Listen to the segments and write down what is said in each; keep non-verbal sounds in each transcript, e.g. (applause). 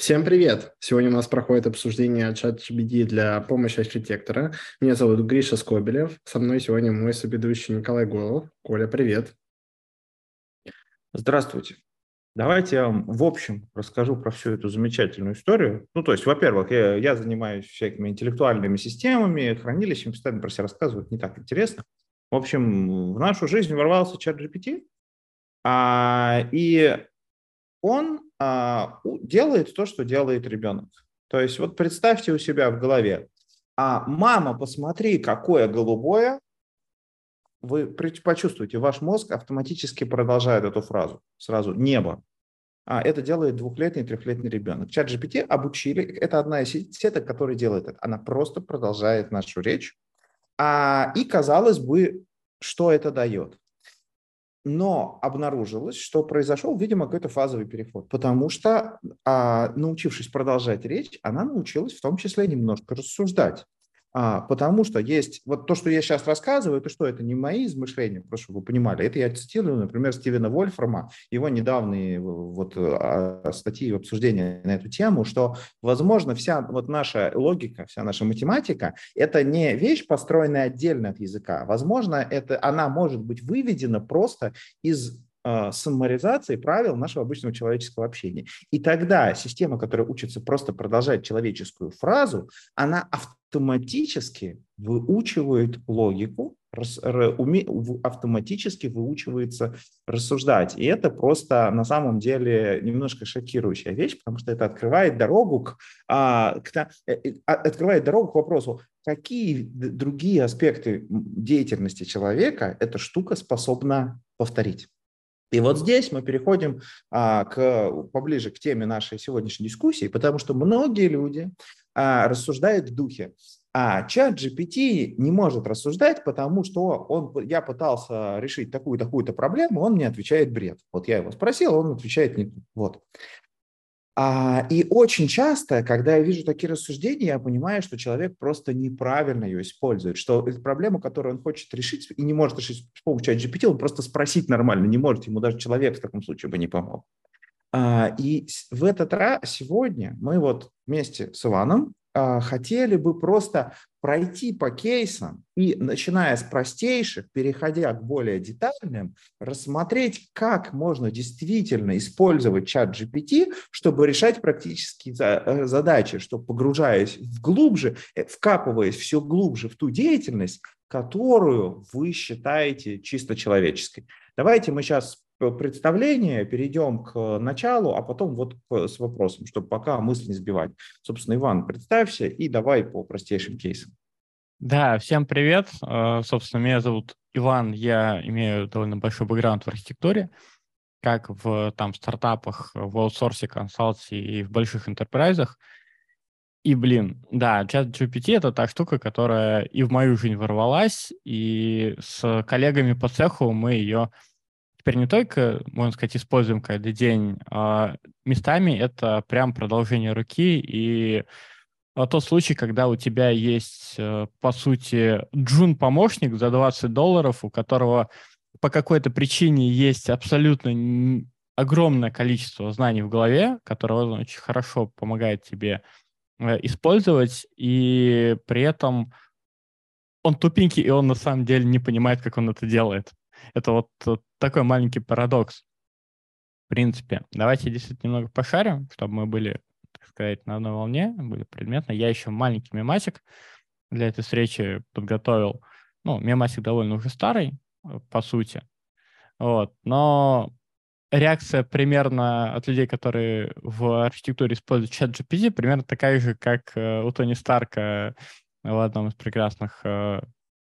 Всем привет! Сегодня у нас проходит обсуждение ChatGPT для помощи архитектора. Меня зовут Гриша Скобелев. Со мной сегодня мой соведущий Николай Голов. Коля, привет! Здравствуйте! Давайте я вам в общем расскажу про всю эту замечательную историю. Ну, то есть, во-первых, я, я занимаюсь всякими интеллектуальными системами, хранилищем, постоянно про себя рассказывать не так интересно. В общем, в нашу жизнь ворвался чат GPT, а, и он делает то, что делает ребенок. То есть вот представьте у себя в голове, а мама, посмотри, какое голубое, вы почувствуете, ваш мозг автоматически продолжает эту фразу сразу «небо». А это делает двухлетний, трехлетний ребенок. Чат GPT обучили, это одна из сеток, которая делает это. Она просто продолжает нашу речь. А, и казалось бы, что это дает? Но обнаружилось, что произошел, видимо, какой-то фазовый переход, потому что, а, научившись продолжать речь, она научилась в том числе немножко рассуждать. А, потому что есть, вот то, что я сейчас рассказываю, это что, это не мои измышления, просто чтобы вы понимали, это я цитирую, например, Стивена Вольфрама, его недавние вот а, статьи обсуждения на эту тему, что, возможно, вся вот наша логика, вся наша математика, это не вещь, построенная отдельно от языка, возможно, это, она может быть выведена просто из а, саммаризации правил нашего обычного человеческого общения. И тогда система, которая учится просто продолжать человеческую фразу, она автоматически выучивает логику, автоматически выучивается рассуждать. И это просто на самом деле немножко шокирующая вещь, потому что это открывает дорогу к, а, к, э, э, а, открывает дорогу к вопросу, какие другие аспекты деятельности человека эта штука способна повторить. И вот здесь мы переходим а, к, поближе к теме нашей сегодняшней дискуссии, потому что многие люди а, рассуждают в духе. А чат GPT не может рассуждать, потому что он, я пытался решить такую-такую-то проблему, он мне отвечает бред. Вот я его спросил, он отвечает не вот. А, и очень часто, когда я вижу такие рассуждения, я понимаю, что человек просто неправильно ее использует, что проблему, которую он хочет решить и не может решить с помощью GPT, он просто спросить нормально не может, ему даже человек в таком случае бы не помог. А, и в этот раз сегодня мы вот вместе с Иваном а, хотели бы просто пройти по кейсам и, начиная с простейших, переходя к более детальным, рассмотреть, как можно действительно использовать чат GPT, чтобы решать практические э, задачи, чтобы погружаясь глубже, э, вкапываясь все глубже в ту деятельность, которую вы считаете чисто человеческой. Давайте мы сейчас представление, перейдем к началу, а потом вот с вопросом, чтобы пока мысль не сбивать. Собственно, Иван, представься и давай по простейшим кейсам. Да, всем привет. Э, собственно, меня зовут Иван, я имею довольно большой бэкграунд в архитектуре, как в там стартапах, в аутсорсе, консалте и в больших интерпрайзах. И, блин, да, чат GPT — это та штука, которая и в мою жизнь ворвалась, и с коллегами по цеху мы ее теперь не только, можно сказать, используем каждый день, а местами это прям продолжение руки и а, тот случай, когда у тебя есть, э, по сути, джун-помощник за 20 долларов, у которого по какой-то причине есть абсолютно огромное количество знаний в голове, которое он очень хорошо помогает тебе э, использовать, и при этом он тупенький, и он на самом деле не понимает, как он это делает. Это вот такой маленький парадокс. В принципе, давайте действительно немного пошарим, чтобы мы были, так сказать, на одной волне, были предметно. Я еще маленький мемасик для этой встречи подготовил. Ну, мемасик довольно уже старый, э, по сути. Вот. Но реакция примерно от людей, которые в архитектуре используют чат GPT, примерно такая же, как э, у Тони Старка в одном из прекрасных э,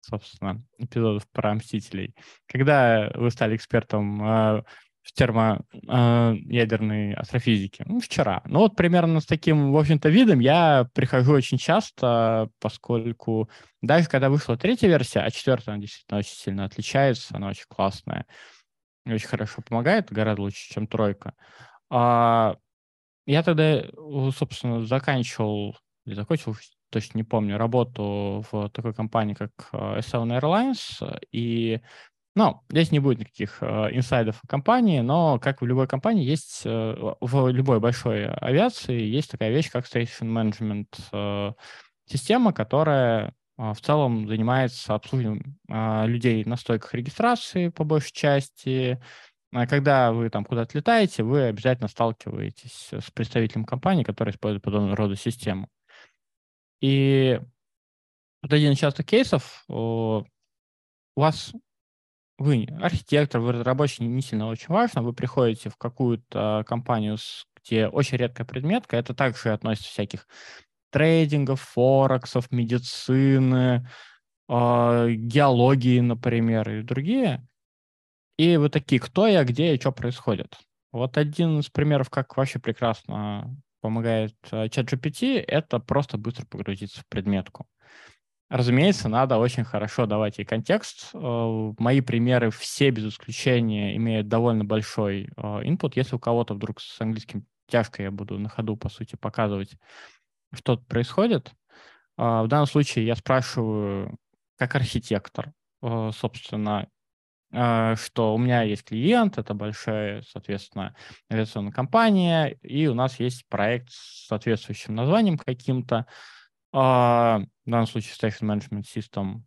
собственно, эпизодов про Мстителей. Когда вы стали экспертом э, в термоядерной э, астрофизике? Ну, вчера. Ну, вот примерно с таким, в общем-то, видом я прихожу очень часто, поскольку даже когда вышла третья версия, а четвертая, она действительно очень сильно отличается, она очень классная, очень хорошо помогает, гораздо лучше, чем тройка. А, я тогда, собственно, заканчивал, или закончил точно не помню, работу в такой компании, как э, S7 Airlines, и Ну, здесь не будет никаких э, инсайдов компании, но, как в любой компании, есть э, в любой большой авиации есть такая вещь, как Station Management система, которая в целом занимается обслуживанием людей на стойках регистрации по большей части. А когда вы там куда-то летаете, вы обязательно сталкиваетесь с представителем компании, который использует подобного рода систему. И вот один из частых кейсов, у вас вы архитектор, вы разработчик, не сильно очень важно, вы приходите в какую-то компанию, где очень редкая предметка, это также относится всяких трейдингов, форексов, медицины, э, геологии, например, и другие. И вы такие, кто я, где и что происходит. Вот один из примеров, как вообще прекрасно помогает э, чат GPT, это просто быстро погрузиться в предметку. Разумеется, надо очень хорошо давать ей контекст. Э, мои примеры все без исключения имеют довольно большой э, input. Если у кого-то вдруг с английским тяжко, я буду на ходу, по сути, показывать, что происходит. Э, в данном случае я спрашиваю, как архитектор, собственно, что у меня есть клиент, это большая, соответственно, авиационная компания, и у нас есть проект с соответствующим названием каким-то, а, в данном случае Station Management System.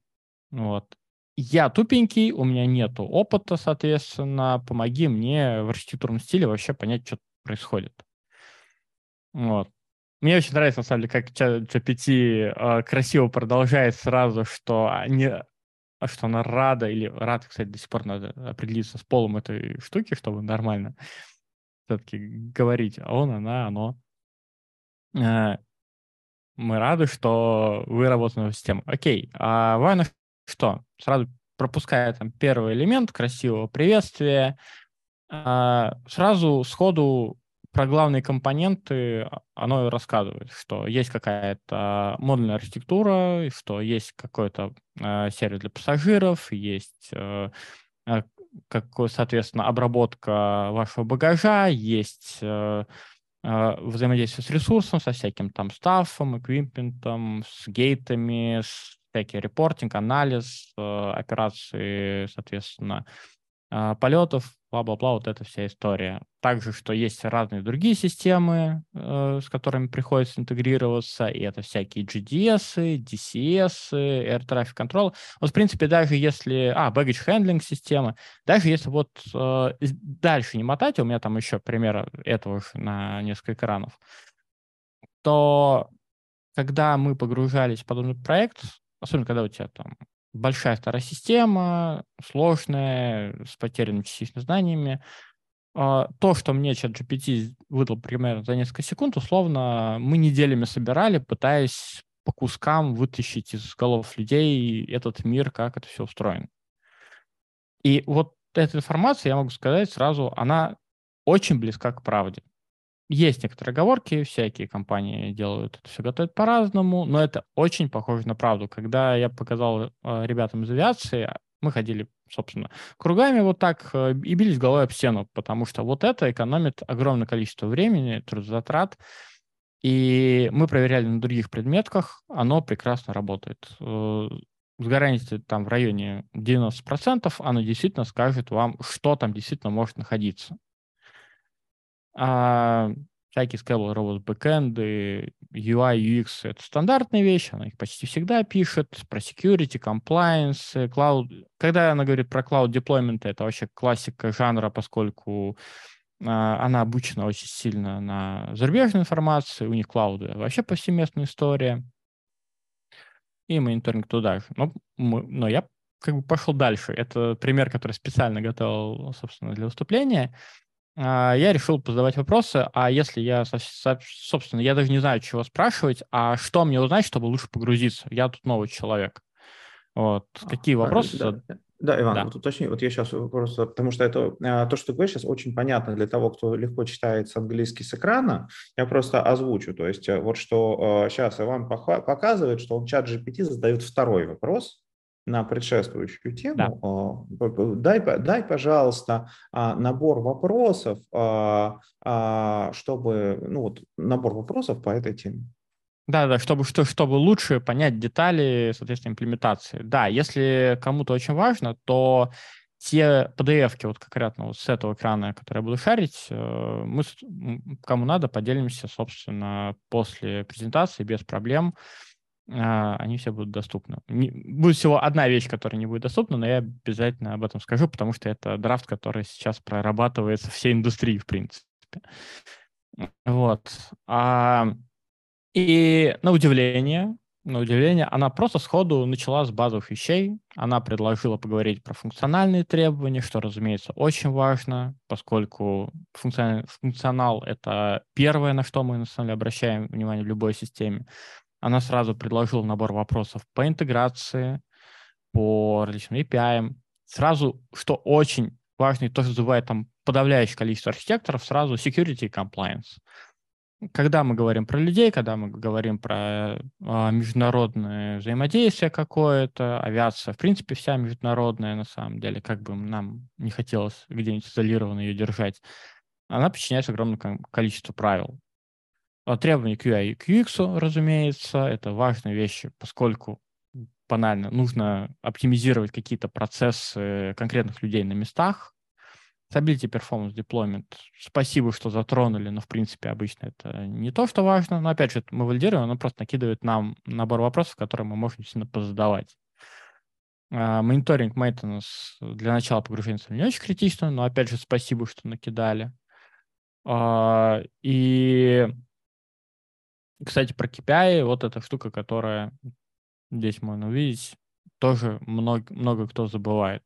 Вот. Я тупенький, у меня нет опыта, соответственно, помоги мне в архитектурном стиле вообще понять, что происходит. Вот. Мне очень нравится, на самом деле, как GPT э, красиво продолжает сразу, что они, что она рада, или рад, кстати, до сих пор надо определиться с полом этой штуки, чтобы нормально все-таки говорить, а он, она, оно. Э, мы рады, что вы работаете на систему. Окей, а важно что? Сразу пропуская там первый элемент красивого приветствия, а, сразу сходу про главные компоненты оно рассказывает, что есть какая-то модульная архитектура, что есть какой-то э, сервис для пассажиров, есть, э, как, соответственно, обработка вашего багажа, есть э, а, взаимодействие с ресурсом, со всяким там стафом, эквипментом, с гейтами, с всякий репортинг, анализ, э, операции, соответственно, полетов, бла-бла-бла, вот эта вся история. Также, что есть разные другие системы, э, с которыми приходится интегрироваться, и это всякие GDS, DCS, Air Traffic Control. Вот, в принципе, даже если... А, Baggage Handling система. Даже если вот э, дальше не мотать, у меня там еще пример этого на несколько экранов, то когда мы погружались в подобный проект, особенно когда у тебя там большая старая система, сложная, с потерянными частично знаниями. А, то, что мне чат GPT выдал примерно за несколько секунд, условно, мы неделями собирали, пытаясь по кускам вытащить из голов людей этот мир, как это все устроено. И вот эта информация, я могу сказать сразу, она очень близка к правде. Есть некоторые оговорки, всякие компании делают это все готовят по-разному, но это очень похоже на правду. Когда я показал э, ребятам из авиации, мы ходили, собственно, кругами вот так э, и бились головой об стену, потому что вот это экономит огромное количество времени, трудозатрат, и мы проверяли на других предметках, оно прекрасно работает. Э, с гарантией там в районе 90% оно действительно скажет вам, что там действительно может находиться. А всякие scalable робот бэкэнды, UI, UX — это стандартные вещи, она их почти всегда пишет, про security, compliance, cloud. Когда она говорит про cloud deployment, это вообще классика жанра, поскольку а, она обучена очень сильно на зарубежной информации, у них клауды вообще повсеместная история, и мониторинг туда же. Но, мы, но я как бы пошел дальше. Это пример, который специально готовил, собственно, для выступления. А, я решил задавать вопросы, а если я, собственно, я даже не знаю, чего спрашивать, а что мне узнать, чтобы лучше погрузиться? Я тут новый человек. Вот. Какие а, вопросы? Да, да Иван, да. вот уточни, вот я сейчас просто, потому что это, а, то, что ты говоришь, сейчас очень понятно для того, кто легко читает с английский с экрана, я просто озвучу, то есть э, вот что сейчас Иван показывает, что он чат GPT задает второй вопрос, на предшествующую тему. Да. Дай, дай, пожалуйста, а, набор вопросов, а, а, чтобы, ну вот, набор вопросов по этой теме. Да, да, чтобы, что, чтобы лучше понять детали, соответственно, имплементации. Да, если кому-то очень важно, то те PDF-ки вот конкретно вот с этого экрана, который я буду шарить, э, мы, кому надо, поделимся, собственно, после презентации без проблем. А, они все будут доступны. Не, будет всего одна вещь, которая не будет доступна, но я обязательно об этом скажу, потому что это драфт, который сейчас прорабатывается всей индустрии, в принципе. Вот. А, и на удивление, на удивление, она просто сходу начала с базовых вещей. Она предложила поговорить про функциональные требования, что, разумеется, очень важно, поскольку функционал, функционал — это первое, на что мы, на самом деле, обращаем внимание в любой системе. Она сразу предложила набор вопросов по интеграции, по различным API. Сразу, что очень важно, и то, что там подавляющее количество архитекторов, сразу security compliance. Когда мы говорим про людей, когда мы говорим про а, международное взаимодействие какое-то, авиация, в принципе, вся международная, на самом деле, как бы нам не хотелось где-нибудь изолированно ее держать, она подчиняется огромному количеству правил. А, требования QI и QX, разумеется, это важные вещи, поскольку банально нужно оптимизировать какие-то процессы конкретных людей на местах, Stability Performance Deployment. Спасибо, что затронули, но, в принципе, обычно это не то, что важно. Но, опять же, мы валидируем, оно просто накидывает нам набор вопросов, которые мы можем сильно позадавать. Мониторинг, uh, maintenance для начала погружения не очень критично, но, опять же, спасибо, что накидали. Uh, и, кстати, про KPI, вот эта штука, которая здесь можно увидеть, тоже много, много кто забывает.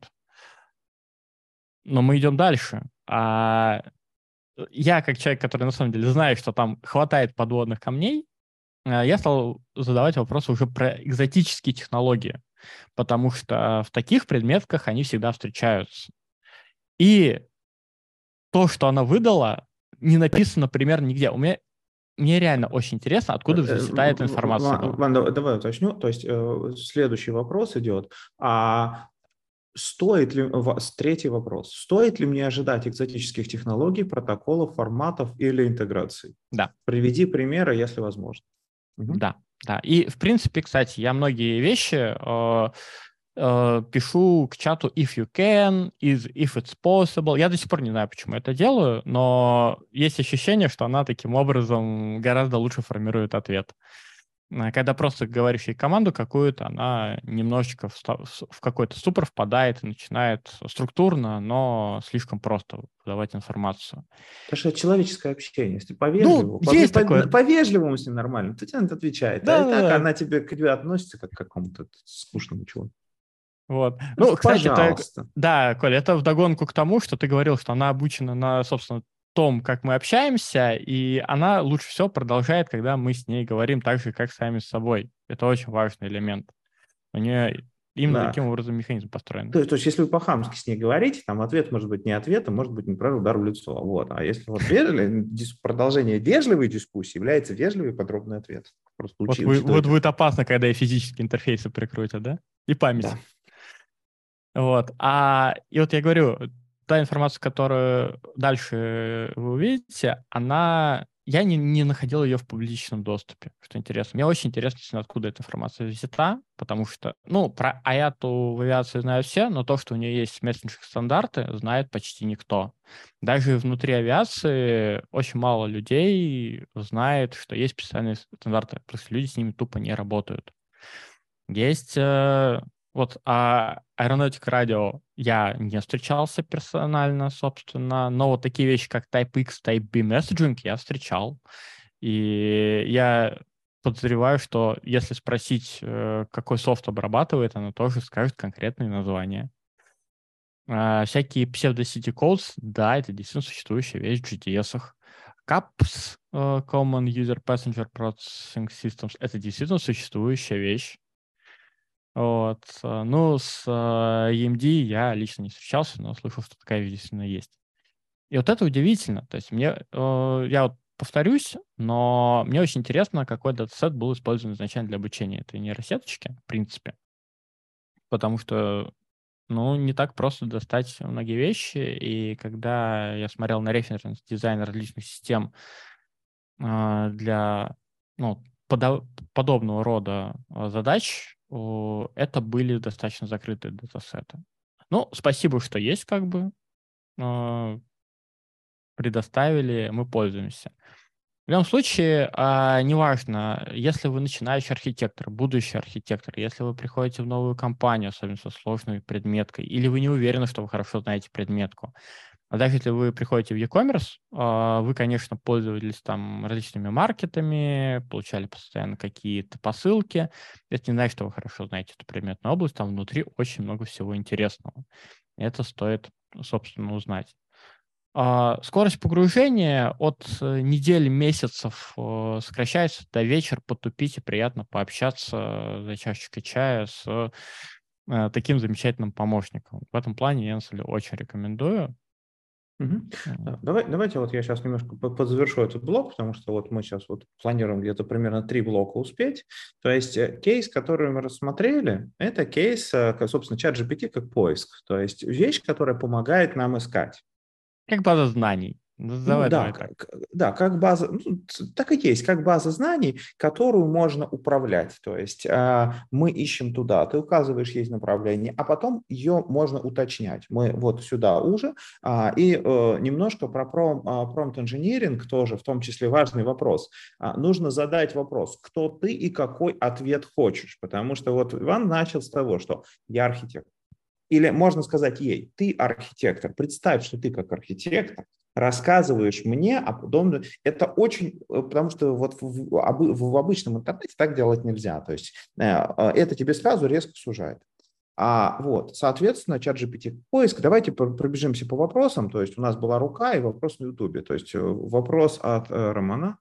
Но мы идем дальше. А я, как человек, который на самом деле знает, что там хватает подводных камней, э, я стал задавать вопросы уже про экзотические технологии, потому что в таких предметках они всегда встречаются. И то, что она выдала, не написано примерно нигде. У меня мне реально очень интересно, откуда э, взлетает эта информация. Ван, Ван, давай, уточню. То есть э, следующий вопрос идет. А Стоит ли, третий вопрос, стоит ли мне ожидать экзотических технологий, протоколов, форматов или интеграций? Да. Приведи примеры, если возможно. Угу. Да, да. И, в принципе, кстати, я многие вещи э, э, пишу к чату if you can, is, if it's possible. Я до сих пор не знаю, почему это делаю, но есть ощущение, что она таким образом гораздо лучше формирует ответ. А когда просто говоришь ей команду какую-то, она немножечко в, в какой-то ступор впадает и начинает структурно, но слишком просто подавать информацию. Потому что это человеческое общение. Если по-вежливому, ну, есть по, такое. по-вежливому с ним нормально, то тебе отвечает. Да, а да, так да. она тебе к тебе относится как к какому-то скучному чуваку. Вот. Ну, кстати, это, да, Коля, это вдогонку к тому, что ты говорил, что она обучена на, собственно, том, как мы общаемся, и она лучше всего продолжает, когда мы с ней говорим так же, как сами с собой. Это очень важный элемент. У нее именно да. таким образом механизм построен. То, то есть, если вы по-хамски с ней говорите, там ответ может быть не ответ, а может быть, неправильный удар в лицо. Вот. А если вот продолжение вежливой дискуссии является вежливый подробный ответ. Просто вот, вы, вот будет опасно, когда и физические интерфейсы прикрутят, да? И память. Да. Вот. А, и вот я говорю, та информация, которую дальше вы увидите, она... Я не, не находил ее в публичном доступе, что интересно. Мне очень интересно, откуда эта информация взята, потому что, ну, про Аяту в авиации знают все, но то, что у нее есть мессенджерные стандарты, знает почти никто. Даже внутри авиации очень мало людей знает, что есть специальные стандарты, просто люди с ними тупо не работают. Есть э, вот а Aeronautic Radio я не встречался персонально, собственно, но вот такие вещи, как Type-X, Type-B Messaging я встречал. И я подозреваю, что если спросить, э, какой софт обрабатывает, она тоже скажет конкретные названия. А, всякие псевдо-city codes, да, это действительно существующая вещь в GTS. CAPS, э, Common User Passenger Processing Systems, это действительно существующая вещь. Вот. Э, ну, с э, EMD я лично не встречался, но слышал, что такая действительно есть. И вот это удивительно. То есть мне, э, я вот повторюсь, но мне очень интересно, какой датасет был использован изначально для обучения этой нейросеточки, в принципе. Потому что, ну, не так просто достать многие вещи. И когда я смотрел на референс дизайн различных систем для ну, подобного рода задач, это были достаточно закрытые датасеты. Ну, спасибо, что есть, как бы. А, предоставили, мы пользуемся. В любом случае, а, неважно, если вы начинающий архитектор, будущий архитектор, если вы приходите в новую компанию, особенно со сложной предметкой, или вы не уверены, что вы хорошо знаете предметку, а даже если вы приходите в e-commerce, а, вы, конечно, пользовались там различными маркетами, получали постоянно какие-то посылки. Это не значит, что вы хорошо знаете эту предметную область, там внутри очень много всего интересного. Это стоит, собственно, узнать. А, скорость погружения от э, недели, месяцев э, сокращается до вечера, потупить и приятно пообщаться за чашечкой чая с э, таким замечательным помощником. В этом плане я, очень рекомендую. Угу. Давай, давайте вот я сейчас немножко подзавершу этот блок, потому что вот мы сейчас вот планируем где-то примерно три блока успеть. То есть кейс, который мы рассмотрели, это кейс, собственно, чат GPT как поиск. То есть вещь, которая помогает нам искать. Как база знаний. Ну, давай, ну, да, давай как, да, как база, ну, так и есть, как база знаний, которую можно управлять. То есть э, мы ищем туда, ты указываешь есть направление, а потом ее можно уточнять. Мы вот сюда уже. А, и э, немножко про пром, а, промпт-инжиниринг тоже, в том числе важный вопрос. А, нужно задать вопрос, кто ты и какой ответ хочешь. Потому что вот Иван начал с того, что я архитектор. Или можно сказать ей, ты архитектор, представь, что ты как архитектор, рассказываешь мне, а потом это очень, э, потому что вот в, в, обычном интернете так делать нельзя, то есть э, э, это тебе сразу резко сужает. А вот, соответственно, чат GPT поиск. Давайте пробежимся по вопросам. То есть у нас была рука и вопрос на Ютубе. То есть вопрос от Романа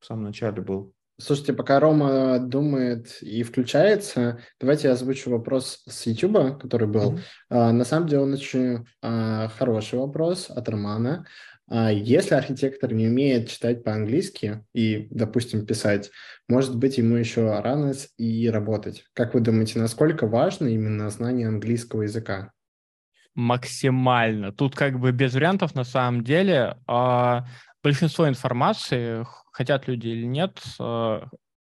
в самом начале был. Слушайте, пока Рома думает и включается, давайте я озвучу вопрос с YouTube, который был. Mm-hmm. На самом деле он очень а, хороший вопрос от Романа. А, если архитектор не умеет читать по-английски и, допустим, писать, может быть, ему еще рано и работать. Как вы думаете, насколько важно именно знание английского языка? Максимально. Тут как бы без вариантов на самом деле. Большинство информации, хотят люди или нет, э,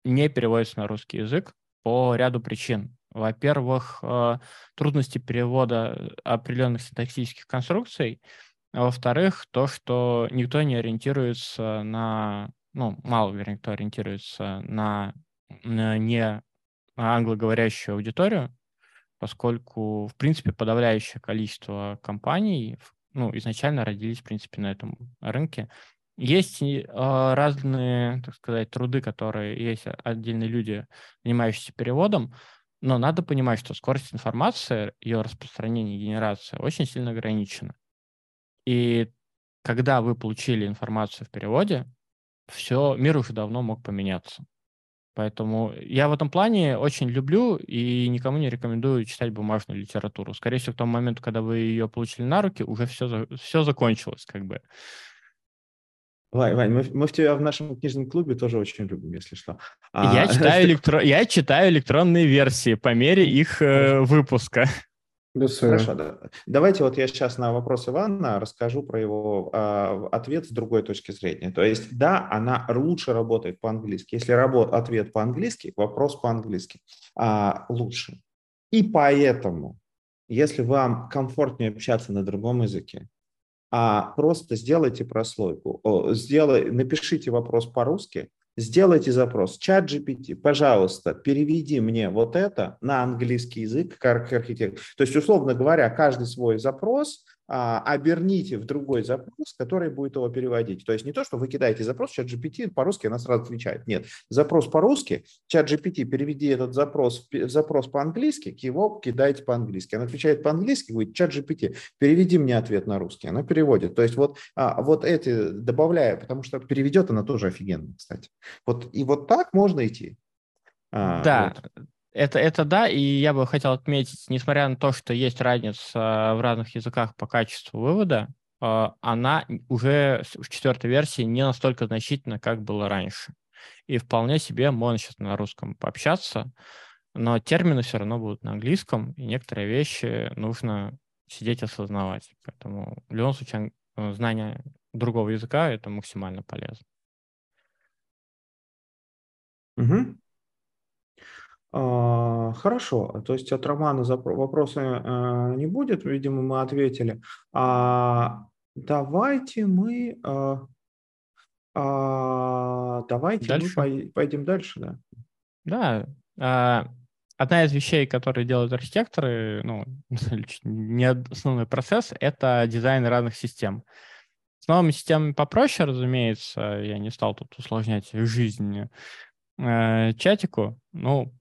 не переводится на русский язык по ряду причин. Во-первых, э, трудности перевода определенных синтаксических конструкций. А во-вторых, то, что никто не ориентируется на, ну, мало, вернее, кто ориентируется на, на не англоговорящую аудиторию, поскольку, в принципе, подавляющее количество компаний ну, изначально родились, в принципе, на этом рынке. Есть э, разные, так сказать, труды, которые есть отдельные люди, занимающиеся переводом, но надо понимать, что скорость информации, ее распространение, генерация очень сильно ограничена. И когда вы получили информацию в переводе, все, мир уже давно мог поменяться. Поэтому я в этом плане очень люблю и никому не рекомендую читать бумажную литературу. Скорее всего, в том момент, когда вы ее получили на руки, уже все, все закончилось, как бы. Вань, Вань, мы, мы в тебя в нашем книжном клубе тоже очень любим, если что. А... Я, (laughs) читаю электро... я читаю электронные версии по мере их э, выпуска. Хорошо, да. Давайте вот я сейчас на вопрос Ивана расскажу про его э, ответ с другой точки зрения. То есть, да, она лучше работает по-английски. Если работ... ответ по-английски, вопрос по-английски а, лучше. И поэтому, если вам комфортнее общаться на другом языке, а просто сделайте прослойку, сделай, напишите вопрос по-русски, сделайте запрос, чат GPT, пожалуйста, переведи мне вот это на английский язык как архитектор. То есть, условно говоря, каждый свой запрос оберните в другой запрос, который будет его переводить. То есть не то, что вы кидаете запрос, чат GPT по-русски она сразу отвечает. Нет, запрос по-русски, чат GPT переведи этот запрос, запрос по-английски, его кидаете по-английски. Она отвечает по-английски, говорит, чат GPT, переведи мне ответ на русский. Она переводит. То есть вот, а, вот эти добавляя, потому что переведет она тоже офигенно, кстати. Вот, и вот так можно идти. А, да, вот. Это, это да, и я бы хотел отметить, несмотря на то, что есть разница в разных языках по качеству вывода, а, она уже в четвертой версии не настолько значительна, как было раньше. И вполне себе можно сейчас на русском пообщаться, но термины все равно будут на английском, и некоторые вещи нужно сидеть осознавать. Поэтому в любом случае знание другого языка — это максимально полезно. Угу. А, хорошо, то есть от Романа вопроса а, не будет, видимо, мы ответили. А, давайте мы, а, а, давайте дальше? мы пойдем дальше, да. Да, а, одна из вещей, которые делают архитекторы, ну, (laughs) не основной процесс, это дизайн разных систем. С новыми системами попроще, разумеется, я не стал тут усложнять жизнь э, чатику, ну,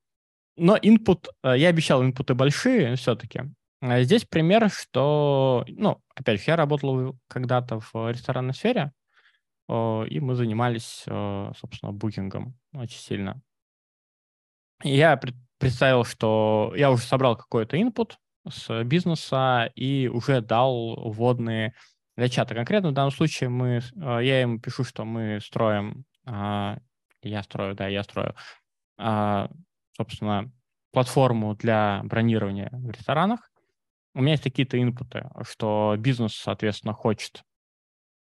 но input, э, я обещал инпуты большие все-таки. А здесь пример, что, ну, опять же, я работал когда-то в ресторанной сфере, и мы занимались, э, собственно, букингом очень сильно. я представил, что я уже собрал какой-то input с бизнеса и уже дал вводные для чата. Конкретно в данном случае мы, э, я ему пишу, что мы строим, а, я строю, да, я строю а, собственно, платформу для бронирования в ресторанах, у меня есть какие-то инпуты, что бизнес, соответственно, хочет,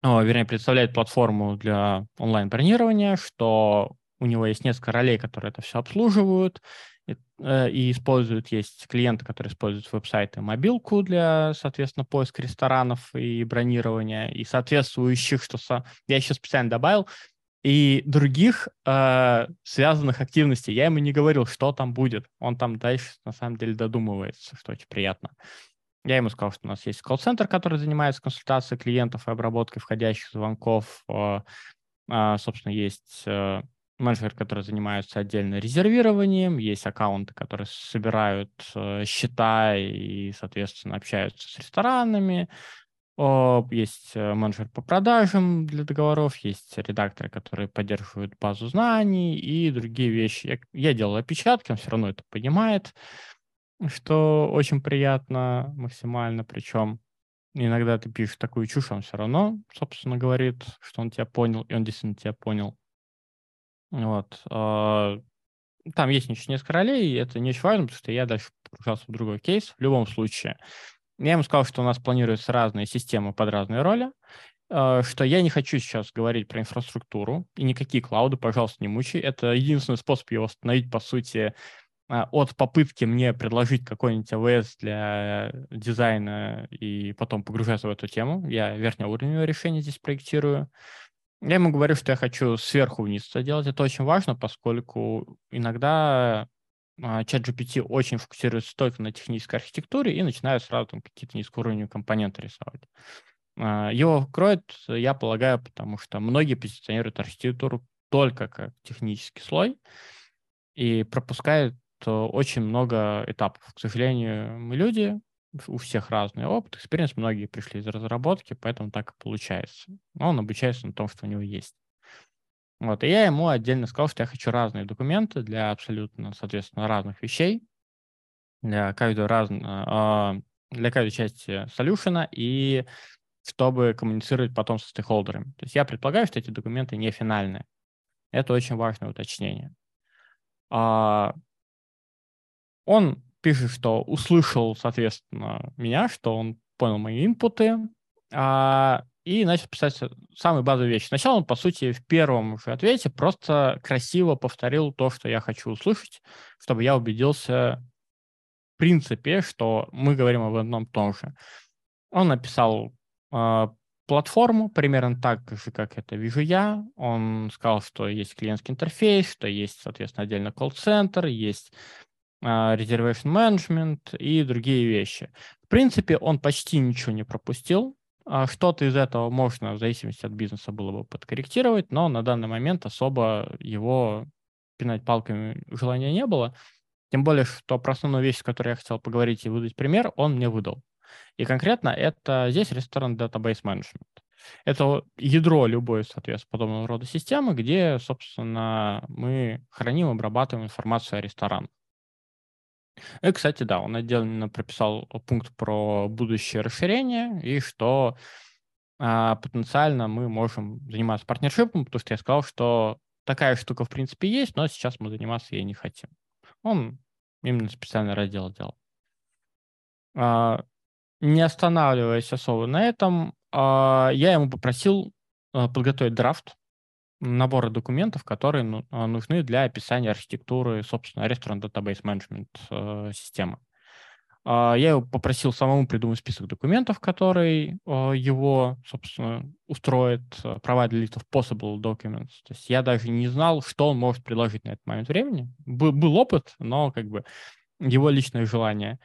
ну, вернее, представляет платформу для онлайн-бронирования, что у него есть несколько ролей, которые это все обслуживают и, э, и используют. Есть клиенты, которые используют веб-сайт и мобилку для, соответственно, поиска ресторанов и бронирования, и соответствующих, что со... я еще специально добавил, и других э, связанных активностей. Я ему не говорил, что там будет. Он там дальше, на самом деле, додумывается, что очень приятно. Я ему сказал, что у нас есть колл-центр, который занимается консультацией клиентов и обработкой входящих звонков. Э, э, собственно, есть э, менеджеры, которые занимаются отдельно резервированием, есть аккаунты, которые собирают э, счета и, соответственно, общаются с ресторанами, есть э, менеджер по продажам для договоров, есть редакторы, которые поддерживают базу знаний и другие вещи. Я, я делал опечатки, он все равно это понимает, что очень приятно максимально. Причем иногда ты пишешь такую чушь, он все равно, собственно, говорит, что он тебя понял, и он действительно тебя понял. Вот. А, там есть еще несколько ролей, и это не очень важно, потому что я дальше погружался в другой кейс. В любом случае, я ему сказал, что у нас планируются разные системы под разные роли, э, что я не хочу сейчас говорить про инфраструктуру, и никакие клауды, пожалуйста, не мучай. Это единственный способ его остановить, по сути, э, от попытки мне предложить какой-нибудь АВС для дизайна и потом погружаться в эту тему. Я верхнеуровневое решение здесь проектирую. Я ему говорю, что я хочу сверху вниз это делать. Это очень важно, поскольку иногда ChatGPT очень фокусируется только на технической архитектуре и начинает сразу там какие-то низкоуровневые компоненты рисовать. А, его кроет, я полагаю, потому что многие позиционируют архитектуру только как технический слой и пропускают э, очень много этапов. К сожалению, мы люди, у всех разный опыт, experience, многие пришли из разработки, поэтому так и получается. Но он обучается на том, что у него есть. Вот, и я ему отдельно сказал, что я хочу разные документы для абсолютно, соответственно, разных вещей, для каждой, раз, а, для каждой части солюшена, и чтобы коммуницировать потом со стейкхолдерами. То есть я предполагаю, что эти документы не финальные. Это очень важное уточнение. А, он пишет, что услышал, соответственно, меня, что он понял мои инпуты, и начал писать самые базовые вещи. Сначала он, по сути, в первом же ответе просто красиво повторил то, что я хочу услышать, чтобы я убедился в принципе, что мы говорим об одном том же. Он написал э, платформу примерно так же, как это вижу я. Он сказал, что есть клиентский интерфейс, что есть, соответственно, отдельно колл-центр, есть reservation management и другие вещи. В принципе, он почти ничего не пропустил. А что-то из этого можно, в зависимости от бизнеса, было бы подкорректировать, но на данный момент особо его пинать палками желания не было. Тем более, что про основную вещь, с которой я хотел поговорить и выдать пример, он мне выдал. И конкретно это здесь ресторан Database Management. Это ядро любой, соответственно, подобного рода системы, где, собственно, мы храним, обрабатываем информацию о ресторанах. И, кстати, да, он отдельно прописал пункт про будущее расширение и что а, потенциально мы можем заниматься партнершипом, потому что я сказал, что такая штука в принципе есть, но сейчас мы заниматься ей не хотим. Он именно специальный раздел делал. А, не останавливаясь особо на этом, а, я ему попросил а, подготовить драфт набора документов, которые ну, нужны для описания архитектуры, собственно, Restaurant Database Management системы. А, я его попросил самому придумать список документов, который а, его, собственно, устроит, а, provide list of possible documents. То есть я даже не знал, что он может предложить на этот момент времени. Был, опыт, но как бы его личное желание.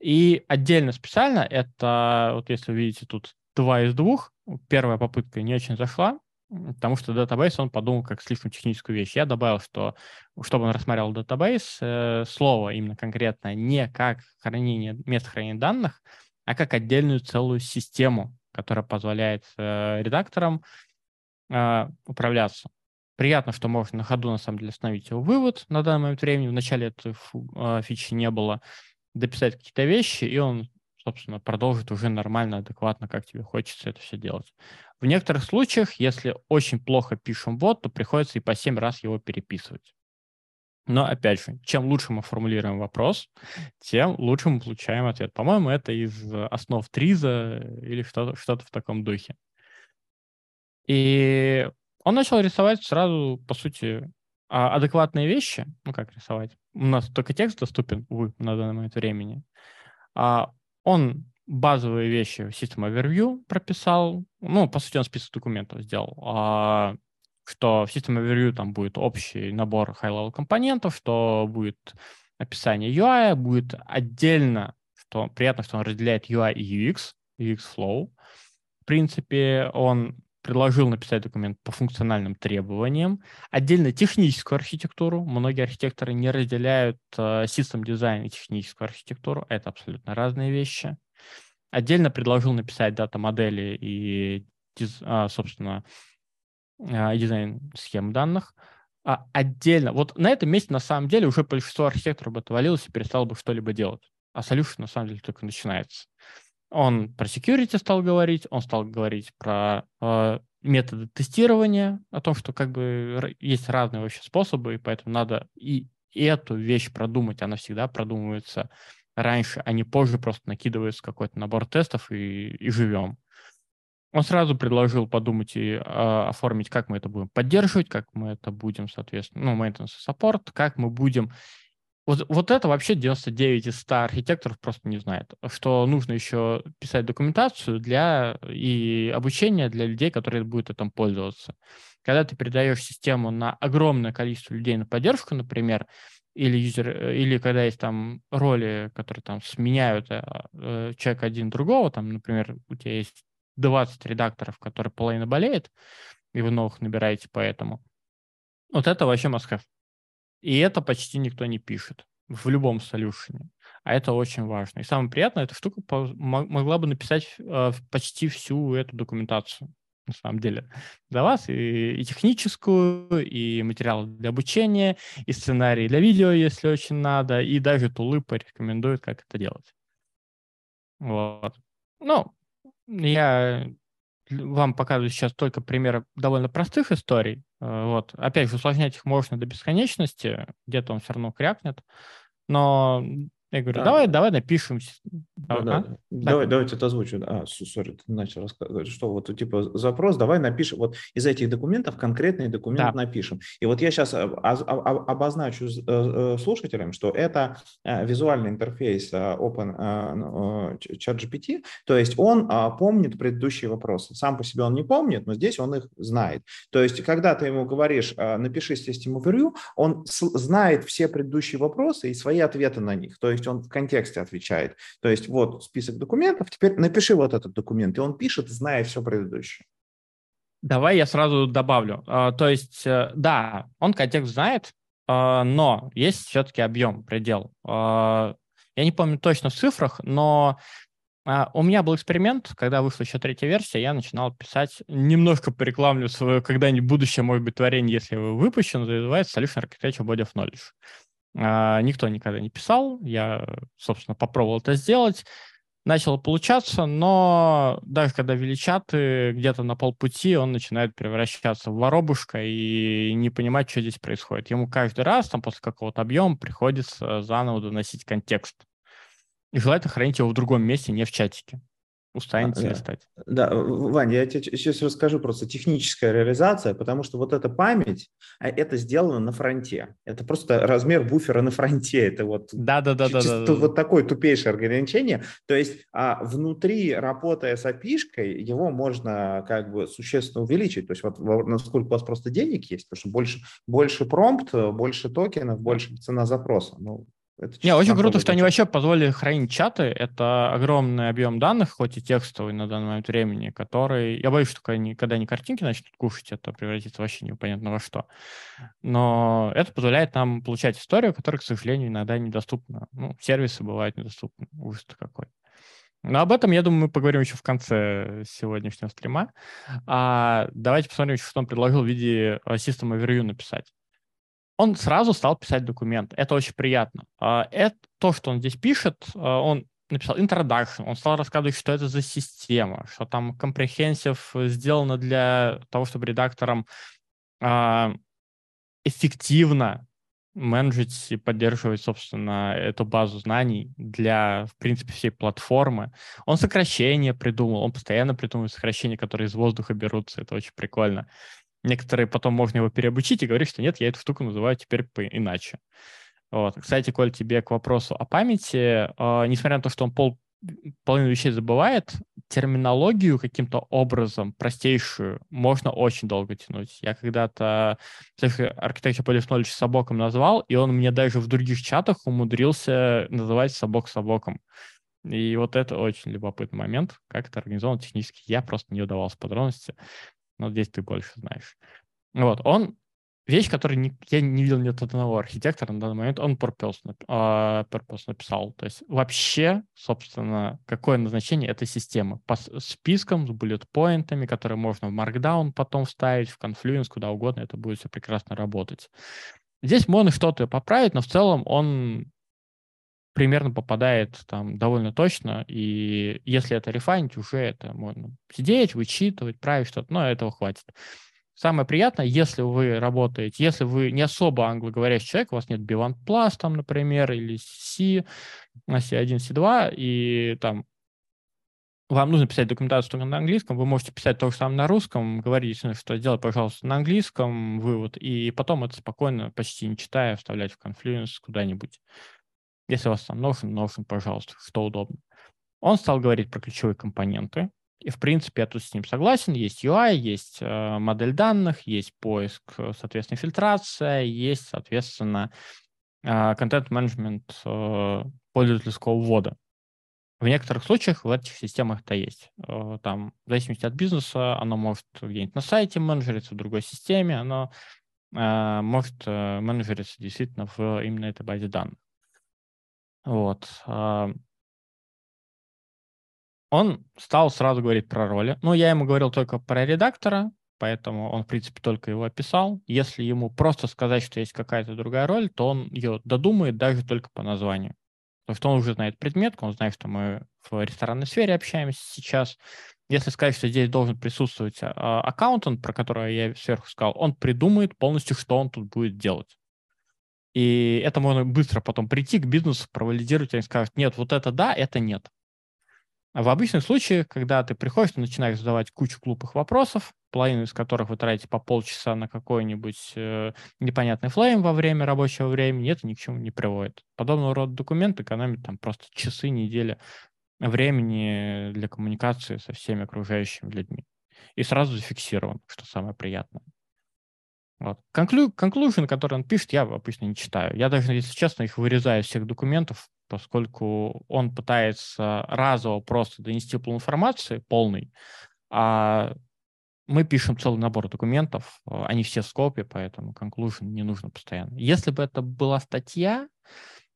И отдельно специально это, вот если видите тут два из двух, первая попытка не очень зашла, потому что датабейс он подумал как слишком техническую вещь. Я добавил, что чтобы он рассмотрел датабейс, э, слово именно конкретно не как хранение, место хранения данных, а как отдельную целую систему, которая позволяет э, редакторам э, управляться. Приятно, что можно на ходу, на самом деле, остановить его вывод на данный момент времени. Вначале этой э, фичи не было. Дописать какие-то вещи, и он собственно, продолжит уже нормально, адекватно, как тебе хочется это все делать. В некоторых случаях, если очень плохо пишем бот, то приходится и по 7 раз его переписывать. Но, опять же, чем лучше мы формулируем вопрос, тем лучше мы получаем ответ. По-моему, это из основ Триза или что-то что в таком духе. И он начал рисовать сразу, по сути, а, адекватные вещи. Ну, как рисовать? У нас только текст доступен, увы, на данный момент времени. А он базовые вещи в System Overview прописал. Ну, по сути, он список документов сделал. А, что в System Overview там будет общий набор high-level компонентов, что будет описание UI, будет отдельно, что приятно, что он разделяет UI и UX, UX Flow. В принципе, он предложил написать документ по функциональным требованиям, отдельно техническую архитектуру. Многие архитекторы не разделяют э, систем дизайн и техническую архитектуру. Это абсолютно разные вещи. Отдельно предложил написать дата-модели и, а, собственно, а, дизайн схем данных. А отдельно, вот на этом месте на самом деле уже большинство архитекторов бы отвалилось и перестало бы что-либо делать. А solution на самом деле только начинается. Он про security стал говорить, он стал говорить про э, методы тестирования, о том, что как бы есть разные вообще способы, и поэтому надо и эту вещь продумать, она всегда продумывается раньше, а не позже просто накидывается какой-то набор тестов и, и живем. Он сразу предложил подумать и э, оформить, как мы это будем поддерживать, как мы это будем, соответственно, ну, maintenance и support, как мы будем вот, вот это вообще 99 из 100 архитекторов просто не знает, что нужно еще писать документацию для и обучение для людей, которые будут этим пользоваться. Когда ты передаешь систему на огромное количество людей на поддержку, например, или, юзер, или когда есть там роли, которые там сменяют э, э человек один другого, там, например, у тебя есть 20 редакторов, которые половина болеет, и вы новых набираете поэтому. Вот это вообще have. И это почти никто не пишет в любом солюшене. А это очень важно. И самое приятное, эта штука могла бы написать э, почти всю эту документацию, на самом деле, для вас. И, и техническую, и материалы для обучения, и сценарии для видео, если очень надо, и даже тулы порекомендуют, как это делать. Вот. Ну, я вам показываю сейчас только примеры довольно простых историй. Э, вот. Опять же, усложнять их можно до бесконечности, где-то он все равно крякнет. Но я говорю, да. давай, давай напишем. Да, а? да. Давай, давайте это озвучу. А, сори, ты начал рассказывать, что вот типа запрос, давай напишем, вот из этих документов конкретный документ да. напишем. И вот я сейчас обозначу э, э, слушателям, что это э, визуальный интерфейс Open ну, ChatGPT, то есть он помнит предыдущие вопросы. Сам по себе он не помнит, но здесь он их знает. То есть, когда ты ему говоришь, напиши System Overview, он знает все предыдущие вопросы и свои ответы на них. То есть есть он в контексте отвечает. То есть вот список документов, теперь напиши вот этот документ, и он пишет, зная все предыдущее. Давай я сразу добавлю. А, то есть, э, да, он контекст знает, а, но есть все-таки объем, предел. А, я не помню точно в цифрах, но у меня был эксперимент, когда вышла еще третья версия, я начинал писать, немножко порекламлю свое когда-нибудь будущее, может быть, творение, если вы выпущен, называется Solution Architecture Body of Knowledge. А, никто никогда не писал. Я, собственно, попробовал это сделать. Начало получаться, но даже когда величат где-то на полпути, он начинает превращаться в воробушка и не понимать, что здесь происходит. Ему каждый раз, там, после какого-то объема, приходится заново доносить контекст. И желательно хранить его в другом месте, не в чатике. Устанете да, листать. Да, Ваня, я тебе сейчас расскажу просто техническая реализация, потому что вот эта память, а, это сделано на фронте. Это просто размер буфера на фронте. Это вот, да, да, да, да, да, да, вот такое тупейшее ограничение. То есть а внутри, работая с api его можно как бы существенно увеличить. То есть вот насколько у вас просто денег есть, потому что больше, больше промпт, больше токенов, больше цена запроса. Ну, это Не, очень круто, что они вообще позволили хранить чаты. Это огромный объем данных, хоть и текстовый на данный момент времени, который... Я боюсь, что когда они, когда они картинки начнут кушать, это превратится вообще непонятно во что. Но это позволяет нам получать историю, которая, к сожалению, иногда недоступна. Ну, сервисы бывают недоступны. Ужас какой. Но об этом, я думаю, мы поговорим еще в конце сегодняшнего стрима. А давайте посмотрим, что он предложил в виде э, System Overview написать он сразу стал писать документ. Это очень приятно. А, это то, что он здесь пишет, а, он написал introduction, он стал рассказывать, что это за система, что там comprehensive сделано для того, чтобы редакторам а, эффективно менеджить и поддерживать, собственно, эту базу знаний для, в принципе, всей платформы. Он сокращения придумал, он постоянно придумывает сокращения, которые из воздуха берутся, это очень прикольно. Некоторые потом можно его переобучить и говорить, что нет, я эту штуку называю теперь иначе. Вот. Кстати, Коль, тебе к вопросу о памяти, э, несмотря на то, что он пол, половину вещей забывает, терминологию каким-то образом простейшую можно очень долго тянуть. Я когда-то архитектор Police Knowledge собоком назвал, и он мне даже в других чатах умудрился называть собок собоком. И вот это очень любопытный момент, как это организовано технически. Я просто не удавался подробности но здесь ты больше знаешь. Вот, он вещь, которую не, я не видел ни от одного архитектора на данный момент, он purpose, uh, purpose написал. То есть вообще, собственно, какое назначение этой системы? По спискам с буллет-поинтами, которые можно в Markdown потом вставить, в Confluence, куда угодно, это будет все прекрасно работать. Здесь можно что-то поправить, но в целом он примерно попадает там довольно точно, и если это рефайнить, уже это можно сидеть, вычитывать, править что-то, но этого хватит. Самое приятное, если вы работаете, если вы не особо англоговорящий человек, у вас нет B1+, там, например, или C, C1, C2, и там вам нужно писать документацию только на английском, вы можете писать то же самое на русском, говорить, что сделай, пожалуйста, на английском вывод, и потом это спокойно, почти не читая, вставлять в Confluence куда-нибудь. Если у вас там нужен, нужен, пожалуйста, что удобно. Он стал говорить про ключевые компоненты. И, в принципе, я тут с ним согласен. Есть UI, есть э, модель данных, есть поиск, э, соответственно, фильтрация, есть, соответственно, э, контент-менеджмент э, пользовательского ввода. В некоторых случаях в этих системах это есть. Э, там, в зависимости от бизнеса, оно может где-нибудь на сайте менеджериться, в другой системе, оно э, может менеджериться действительно в именно этой базе данных. Вот. А он стал сразу говорить про роли. Ну, я ему говорил только про редактора, поэтому он, в принципе, только его описал. Если ему просто сказать, что есть какая-то другая роль, то он ее додумает даже только по названию. Потому что он уже знает предметку, он знает, что мы в ресторанной сфере общаемся сейчас. Если сказать, что здесь должен присутствовать а, аккаунтант, про которого я сверху сказал, он придумает полностью, что он тут будет делать. И это можно быстро потом прийти к бизнесу, провалидировать, они скажут, нет, вот это да, это нет. А в обычных случаях, когда ты приходишь, ты начинаешь задавать кучу глупых вопросов, половину из которых вы тратите по полчаса на какой-нибудь э, непонятный флейм во время рабочего времени, это ни к чему не приводит. Подобного рода документ экономит там просто часы, недели времени для коммуникации со всеми окружающими людьми. И сразу зафиксирован, что самое приятное. Вот. Конклю... Conclusion, который он пишет, я обычно не читаю. Я даже, если честно, их вырезаю из всех документов, поскольку он пытается разово просто донести информации полный, а мы пишем целый набор документов, они все в скопе, поэтому conclusion не нужно постоянно. Если бы это была статья,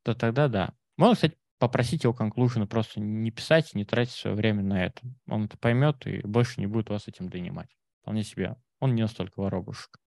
то тогда да. Можно, кстати, попросить его conclusion просто не писать, не тратить свое время на это. Он это поймет и больше не будет вас этим донимать. Вполне себе. Он не настолько воробушек.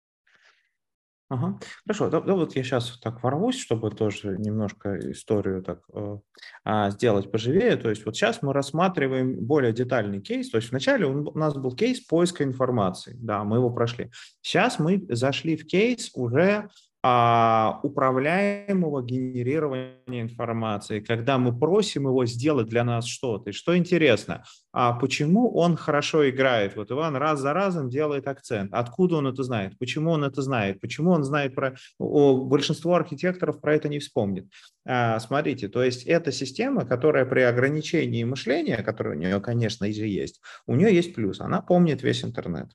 Ага. Хорошо, да, да, вот я сейчас так ворвусь, чтобы тоже немножко историю так э, а, сделать поживее. То есть вот сейчас мы рассматриваем более детальный кейс. То есть вначале у нас был кейс поиска информации, да, мы его прошли. Сейчас мы зашли в кейс уже а, управляемого генерирования информации, когда мы просим его сделать для нас что-то. И что интересно, а почему он хорошо играет? Вот Иван раз за разом делает акцент. Откуда он это знает? Почему он это знает? Почему он знает про... О, большинство архитекторов про это не вспомнит. А, смотрите, то есть это система, которая при ограничении мышления, которое у нее, конечно, же есть, у нее есть плюс. Она помнит весь интернет.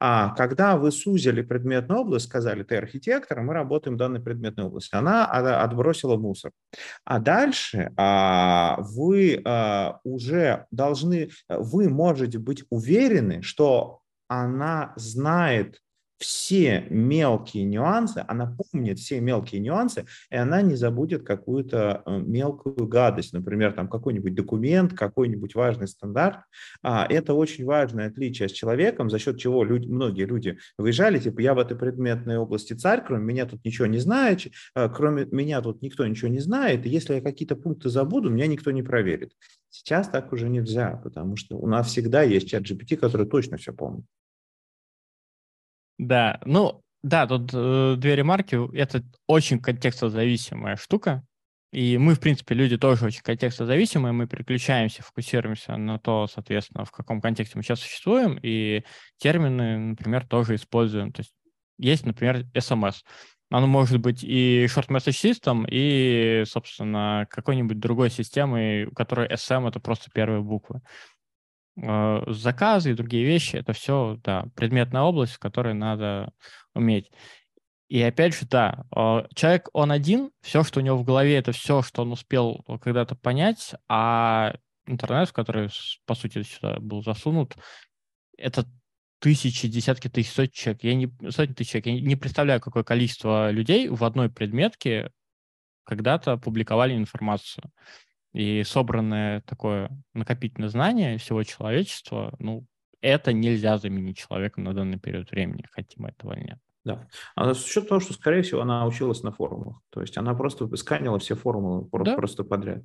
А когда вы сузили предметную область, сказали, ты архитектор, мы работаем в данной предметной области, она отбросила мусор. А дальше а, вы а, уже должны, вы можете быть уверены, что она знает все мелкие нюансы, она помнит все мелкие нюансы, и она не забудет какую-то э, мелкую гадость, например, там какой-нибудь документ, какой-нибудь важный стандарт. А, это очень важное отличие с человеком, за счет чего люди, многие люди выезжали, типа, я в этой предметной области царь, кроме меня тут ничего не знает, э, кроме меня тут никто ничего не знает, и если я какие-то пункты забуду, меня никто не проверит. Сейчас так уже нельзя, потому что у нас всегда есть чат GPT, который точно все помнит. Да, ну, да, тут э, две ремарки. Это очень контекстозависимая штука. И мы, в принципе, люди тоже очень контекстозависимые, мы переключаемся, фокусируемся на то, соответственно, в каком контексте мы сейчас существуем, и термины, например, тоже используем. То есть есть, например, SMS. Оно может быть и short message system, и, собственно, какой-нибудь другой системой, у которой SM — это просто первые буквы. Э, заказы и другие вещи, это все, да, предметная область, в которой надо уметь. И опять же, да, э, человек, он один, все, что у него в голове, это все, что он успел когда-то понять, а интернет, в который, по сути, сюда был засунут, это тысячи, десятки тысяч, сотни человек. Я не, сотни тысяч человек. Я не представляю, какое количество людей в одной предметке когда-то публиковали информацию. И собранное такое накопительное знание всего человечества, ну, это нельзя заменить человеком на данный период времени, хотим этого или нет. Да. А с учетом того, что, скорее всего, она училась на формулах. То есть она просто сканила все формулы да. просто подряд.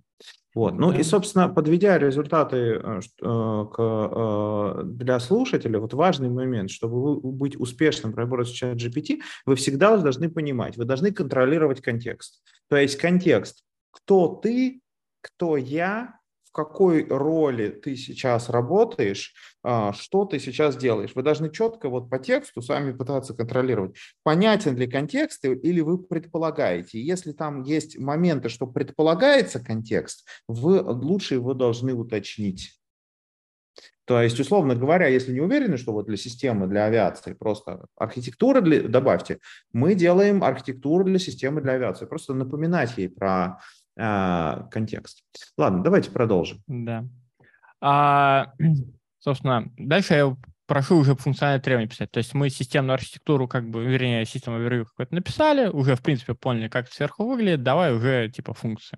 Вот. Ну да. и, собственно, подведя результаты э, э, э, для слушателя, вот важный момент, чтобы быть успешным в работе с чат GPT, вы всегда должны понимать, вы должны контролировать контекст. То есть контекст, кто ты, кто я, в какой роли ты сейчас работаешь, а, что ты сейчас делаешь. Вы должны четко вот по тексту сами пытаться контролировать, понятен ли контекст или вы предполагаете. Если там есть моменты, что предполагается контекст, вы лучше его должны уточнить. То есть, условно говоря, если не уверены, что вот для системы, для авиации просто архитектура, для, добавьте, мы делаем архитектуру для системы для авиации. Просто напоминать ей про а, контекст. Ладно, давайте продолжим. Да. А, (clears throat) собственно, дальше я прошу уже функциональные требования писать. То есть мы системную архитектуру, как бы, вернее, систему овервью какой-то написали, уже, в принципе, поняли, как сверху выглядит, давай уже, типа, функции.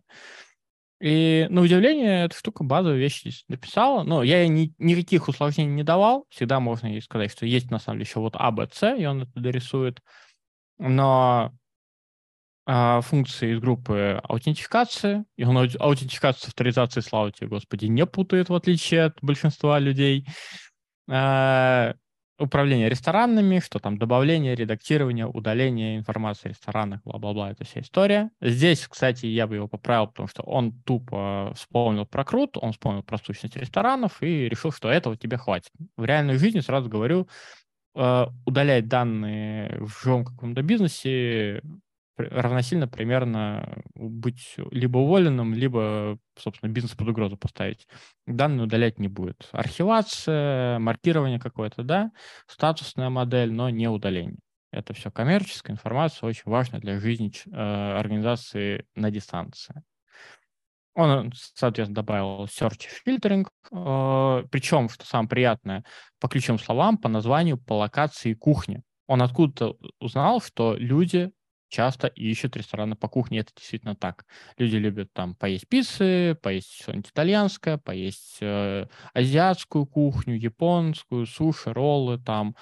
И, на удивление, эта штука базовые вещи написала. Но я ей ни, никаких усложнений не давал. Всегда можно ей сказать, что есть, на самом деле, еще вот А, Б, С, и он это дорисует. Но функции из группы аутентификации. И он аутентификацию с авторизацией, слава тебе, Господи, не путает, в отличие от большинства людей. А, управление ресторанами, что там добавление, редактирование, удаление информации о ресторанах, бла-бла-бла, это вся история. Здесь, кстати, я бы его поправил, потому что он тупо вспомнил про крут, он вспомнил про сущность ресторанов и решил, что этого тебе хватит. В реальной жизни, сразу говорю, а, удалять данные в живом каком-то бизнесе равносильно примерно быть либо уволенным, либо, собственно, бизнес под угрозу поставить. Данные удалять не будет. Архивация, маркирование какое-то, да, статусная модель, но не удаление. Это все коммерческая информация, очень важная для жизни э, организации на дистанции. Он, соответственно, добавил search filtering, э, причем, что самое приятное, по ключевым словам, по названию, по локации кухни. Он откуда-то узнал, что люди часто ищут рестораны по кухне. Это действительно так. Люди любят там поесть пиццы, поесть что-нибудь итальянское, поесть э, азиатскую кухню, японскую, суши, роллы там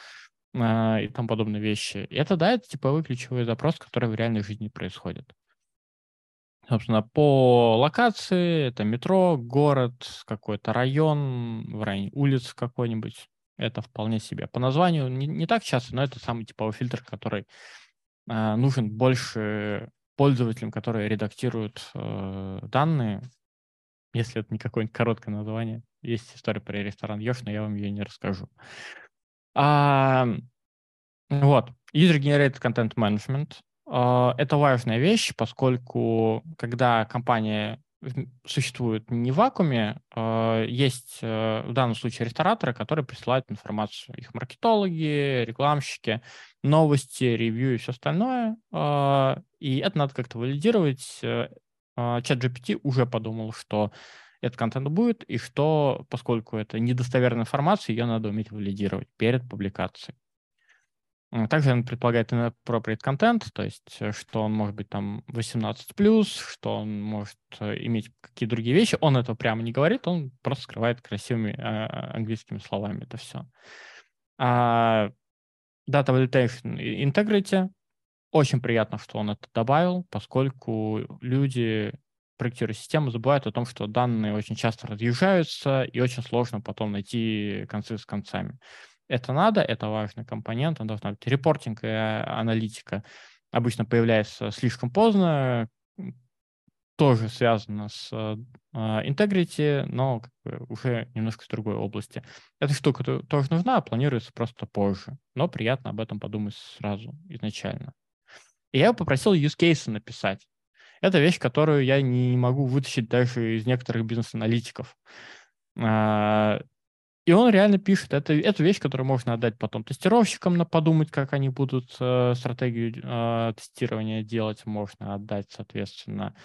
э, и там подобные вещи. Это, да, это типовой ключевой запрос, который в реальной жизни происходит. Собственно, по локации это метро, город, какой-то район, в районе улиц какой-нибудь. Это вполне себе. По названию не, не так часто, но это самый типовой фильтр, который нужен больше пользователям, которые редактируют э, данные, если это не какое-нибудь короткое название. Есть история про ресторан Ёж, но я вам ее не расскажу. А, вот. User-generated content management. Uh, это важная вещь, поскольку когда компания существует не в вакууме, uh, есть uh, в данном случае рестораторы, которые присылают информацию. Их маркетологи, рекламщики, новости, ревью и все остальное. И это надо как-то валидировать. Чат GPT уже подумал, что этот контент будет, и что, поскольку это недостоверная информация, ее надо уметь валидировать перед публикацией. Также он предполагает inappropriate контент, то есть э, что он может быть там 18+, что он может э, иметь какие другие вещи. Он этого прямо не говорит, он просто скрывает красивыми э, английскими словами это все. А Data Validation Integrity. Очень приятно, что он это добавил, поскольку люди проектируя систему, забывают о том, что данные очень часто разъезжаются, и очень сложно потом найти концы с концами. Это надо, это важный компонент, он должна быть. Репортинг и аналитика обычно появляется слишком поздно, тоже связано с integrity, но как бы уже немножко с другой области. Эта штука тоже нужна, а планируется просто позже, но приятно об этом подумать сразу, изначально. И я попросил use case написать. Это вещь, которую я не могу вытащить даже из некоторых бизнес-аналитиков. И он реально пишет. Это, это вещь, которую можно отдать потом тестировщикам на подумать, как они будут э, стратегию э, тестирования делать. Можно отдать, соответственно,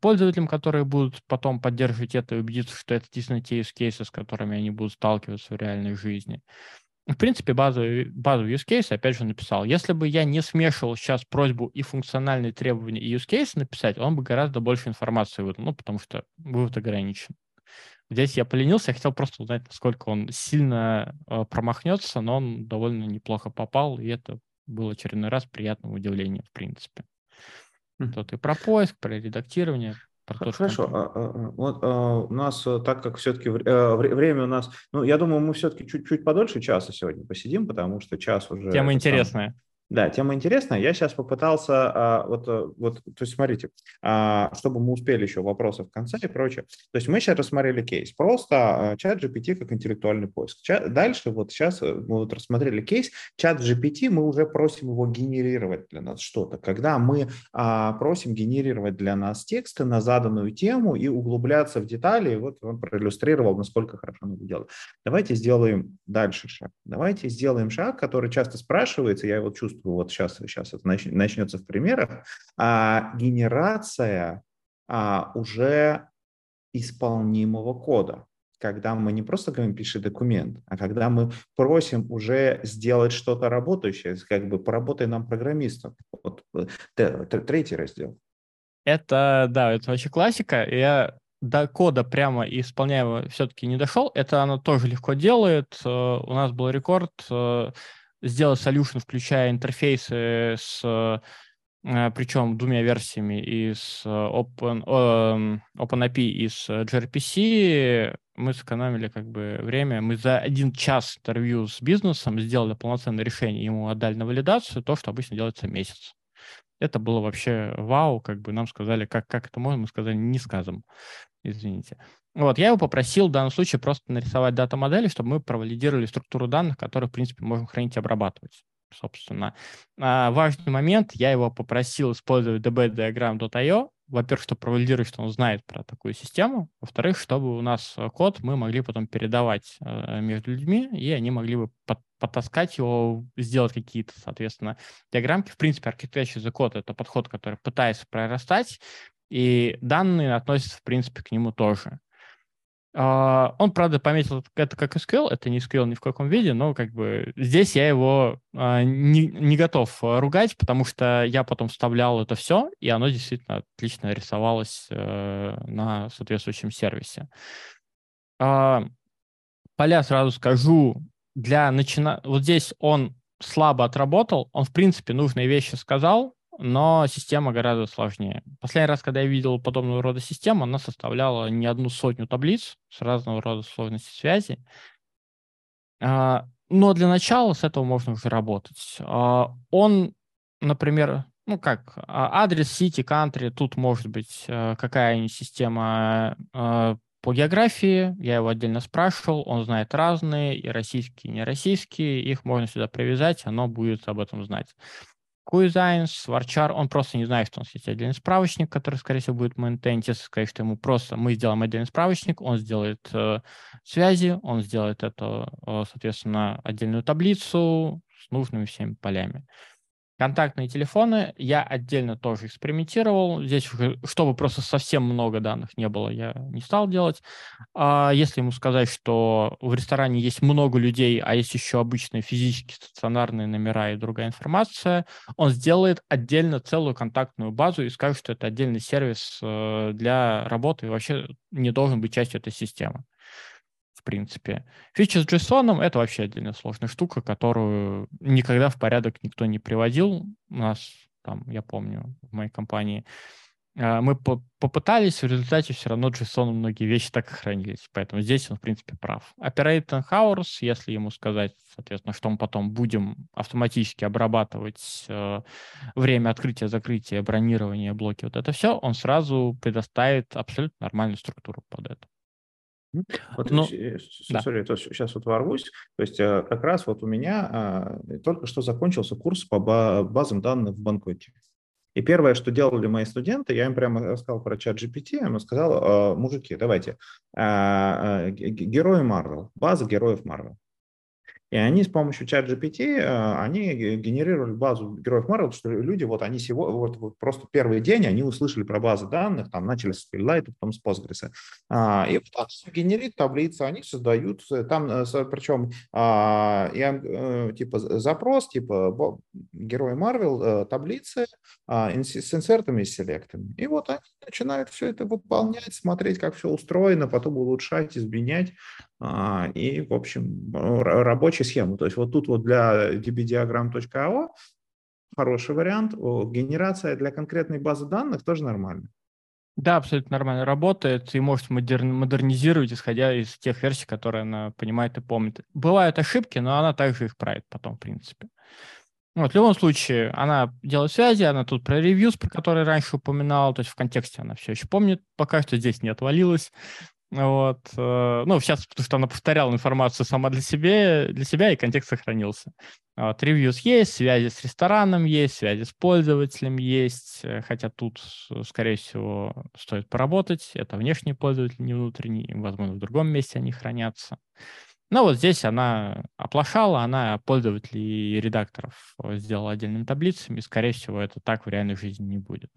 пользователям, которые будут потом поддерживать это и убедиться, что это действительно те use cases, с которыми они будут сталкиваться в реальной жизни. В принципе, базовый, базовый use case, опять же, написал. Если бы я не смешивал сейчас просьбу и функциональные требования, и use case написать, он бы гораздо больше информации выдал, ну, потому что вывод ограничен. Здесь я поленился, я хотел просто узнать, насколько он сильно э, промахнется, но он довольно неплохо попал, и это был очередной раз приятное удивление, в принципе. Mm. Тут и про поиск, про редактирование, Хорошо, а, а, а, вот у нас, э, так как все-таки э, время у нас, ну, я думаю, мы все-таки чуть-чуть подольше часа сегодня посидим, потому что час уже... Тема интересная. Да, тема интересная. Я сейчас попытался, а, вот, э, вот, то есть смотрите, а, чтобы мы успели еще вопросы в конце и прочее. То есть мы сейчас рассмотрели кейс. Просто а, чат GPT как интеллектуальный поиск. Дальше вот сейчас э, мы вот рассмотрели кейс. Чат GPT мы уже просим его генерировать для нас что-то. Когда мы просим генерировать для нас тексты на заданную тему и углубляться в детали, вот он проиллюстрировал, насколько хорошо мы это делаем. Давайте сделаем дальше шаг. Давайте сделаем шаг, который часто спрашивается, я его чувствую вот сейчас, сейчас это начнется в примерах, а, генерация а, уже исполнимого кода когда мы не просто говорим «пиши документ», а когда мы просим уже сделать что-то работающее, как бы «поработай нам программистом». Вот э, третий раздел. Это, да, это вообще классика. Я до кода прямо исполняемого все-таки не дошел. Это оно тоже легко делает. Э, у нас был рекорд э, сделать solution, включая интерфейсы с э, причем двумя версиями из э, Open, эм, OpenAPI и с gRPC, мы сэкономили как бы время. Мы за один час интервью с бизнесом сделали полноценное решение, ему отдали на валидацию то, что обычно делается месяц. Это было вообще вау, как бы нам сказали, как, как это можно, мы сказали, не сказом, извините. Вот, я его попросил в данном случае просто нарисовать дата-модели, чтобы мы провалидировали структуру данных, которые, в принципе, можем хранить и обрабатывать. Собственно, а, важный момент, я его попросил использовать dbdiagram.io, во-первых, чтобы провалидировать, что он знает про такую систему, во-вторых, чтобы у нас код мы могли потом передавать э, между людьми, и они могли бы потаскать его, сделать какие-то, соответственно, диаграммки. В принципе, Architecture the Code — это подход, который пытается прорастать, и данные относятся, в принципе, к нему тоже. Uh, он, правда, пометил это как SQL, это не SQL ни в каком виде, но как бы здесь я его uh, не, не готов ругать, потому что я потом вставлял это все, и оно действительно отлично рисовалось uh, на соответствующем сервисе. Поля сразу скажу, для начина... Вот здесь он слабо отработал, он, в принципе, нужные вещи сказал, но система гораздо сложнее. Последний раз, когда я видел подобного рода систему, она составляла не одну сотню таблиц с разного рода сложности связи. А, но для начала с этого можно уже работать. А, он например, ну как, а, адрес сити, country, тут может быть э, какая-нибудь система э, по географии, я его отдельно спрашивал, он знает разные, и российские, и нероссийские, их можно сюда привязать, оно будет об этом знать. Quizines, Varchar, он просто не знает, что у нас есть отдельный справочник, который, скорее всего, будет. Если сказать, что ему просто мы сделаем отдельный справочник, он сделает э, связи, он сделает это, э, соответственно, отдельную таблицу с нужными всеми полями. Контактные телефоны я отдельно тоже экспериментировал. Здесь, чтобы просто совсем много данных не было, я не стал делать. А если ему сказать, что в ресторане есть много людей, а есть еще обычные физические стационарные номера и другая информация, он сделает отдельно целую контактную базу и скажет, что это отдельный сервис э, для работы и вообще не должен быть частью этой системы принципе. Фича с JSON — это вообще отдельно сложная штука, которую никогда в порядок никто не приводил. У нас, там, я помню, в моей компании а, мы по попытались, в результате все равно JSON многие вещи так и хранились. Поэтому здесь он, в принципе, прав. Operating hours, если ему сказать, соответственно, что мы потом будем автоматически обрабатывать э, время открытия, закрытия, бронирования, блоки, вот это все, он сразу предоставит абсолютно нормальную структуру под это. Вот, ну, да. sorry, то, сейчас вот ворвусь. То есть э, как раз вот у меня а, только что закончился курс по базам данных в Банкоте. И первое, что делали мои студенты, я им прямо рассказал про чат GPT, я им сказал, «А, мужики, давайте, герои Марвел, база героев Марвел. И они с помощью чат GPT, э, они генерировали базу героев Marvel, что люди, вот они сегодня, вот, вот просто первый день они услышали про базы данных, там начали с Filllight, потом с Postgres. А, и вот генерит таблицы, они создают, э, там, э, причем а, я, типа запрос, типа герои Marvel, таблицы а, с инсертами и селектами. И вот они начинают все это выполнять, смотреть, как все устроено, потом улучшать, изменять. А, и, в общем, рабочая схема. То есть вот тут вот для dbdiagram.io хороший вариант. Генерация для конкретной базы данных тоже нормально. Да, абсолютно нормально работает и может модернизировать, исходя из тех версий, которые она понимает и помнит. Бывают ошибки, но она также их правит потом, в принципе. Вот, в любом случае, она делает связи, она тут про ревьюс, про которые раньше упоминал, то есть в контексте она все еще помнит, пока что здесь не отвалилась. Вот. Э, ну, сейчас, потому что она повторяла информацию сама для себя, для себя и контекст сохранился. Вот. Ревьюс есть, связи с рестораном есть, связи с пользователем есть, э, хотя тут, скорее всего, стоит поработать. Это внешние пользователи, не внутренние, возможно, в другом месте они хранятся. Но вот здесь она оплошала, она пользователей и редакторов сделала отдельными таблицами, скорее всего, это так в реальной жизни не будет.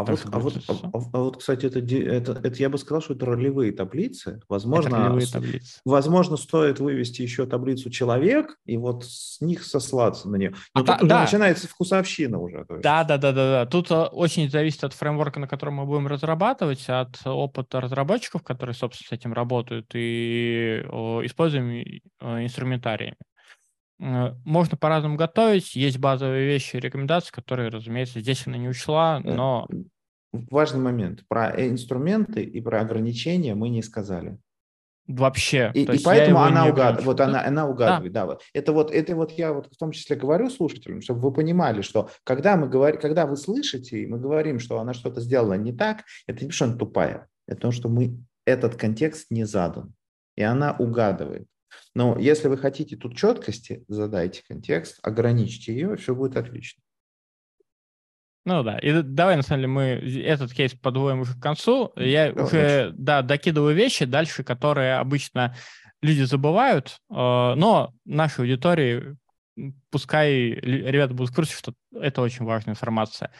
А вот, а, вот, а, а, а вот, кстати, это, это, это я бы сказал, что это ролевые таблицы. Возможно, это ролевые таблицы. возможно, стоит вывести еще таблицу человек и вот с них сослаться на нее. Но а тут та, да. начинается вкусовщина уже. Да, да, да, да, да. Тут э, очень зависит от фреймворка, на котором мы будем разрабатывать, от опыта разработчиков, которые, собственно, с этим работают, и используем инструментариями. Э, можно по-разному готовить. Есть базовые вещи, рекомендации, которые, разумеется, здесь она не учла, э, но... Важный момент. Про инструменты и про ограничения мы не сказали. Вообще. И, и поэтому она угадывает. Вот она, она угадывает, да. да. Это вот, это вот я вот в том числе говорю слушателям, чтобы вы понимали, что когда мы говорим, когда вы слышите, и мы говорим, что она что-то сделала не так, это не потому, что она тупая, это то, что мы этот контекст не задан, и она угадывает. Но если вы хотите тут четкости, задайте контекст, ограничьте ее, все будет отлично. Ну да, и давай, на самом деле, мы этот кейс подводим уже к концу. Я да, уже, да, докидываю вещи дальше, которые обычно люди забывают, э, но нашей аудитории, пускай ребята будут в курсе, что это очень важная информация.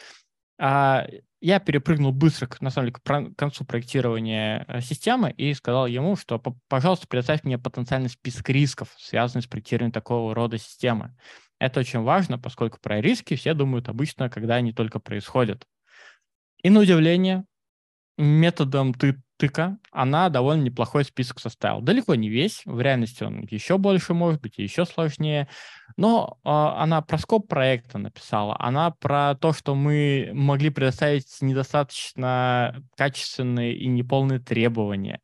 Я перепрыгнул быстро, на самом деле, к концу проектирования э, системы и сказал ему, что, пожалуйста, предоставь мне потенциальный список рисков, связанных с проектированием такого рода системы. Это очень важно, поскольку про риски все думают обычно, когда они только происходят. И на удивление, методом ты тыка она довольно неплохой список составила. Далеко не весь, в реальности он еще больше может быть, еще сложнее. Но э, она про скоп проекта написала, она про то, что мы могли предоставить недостаточно качественные и неполные требования.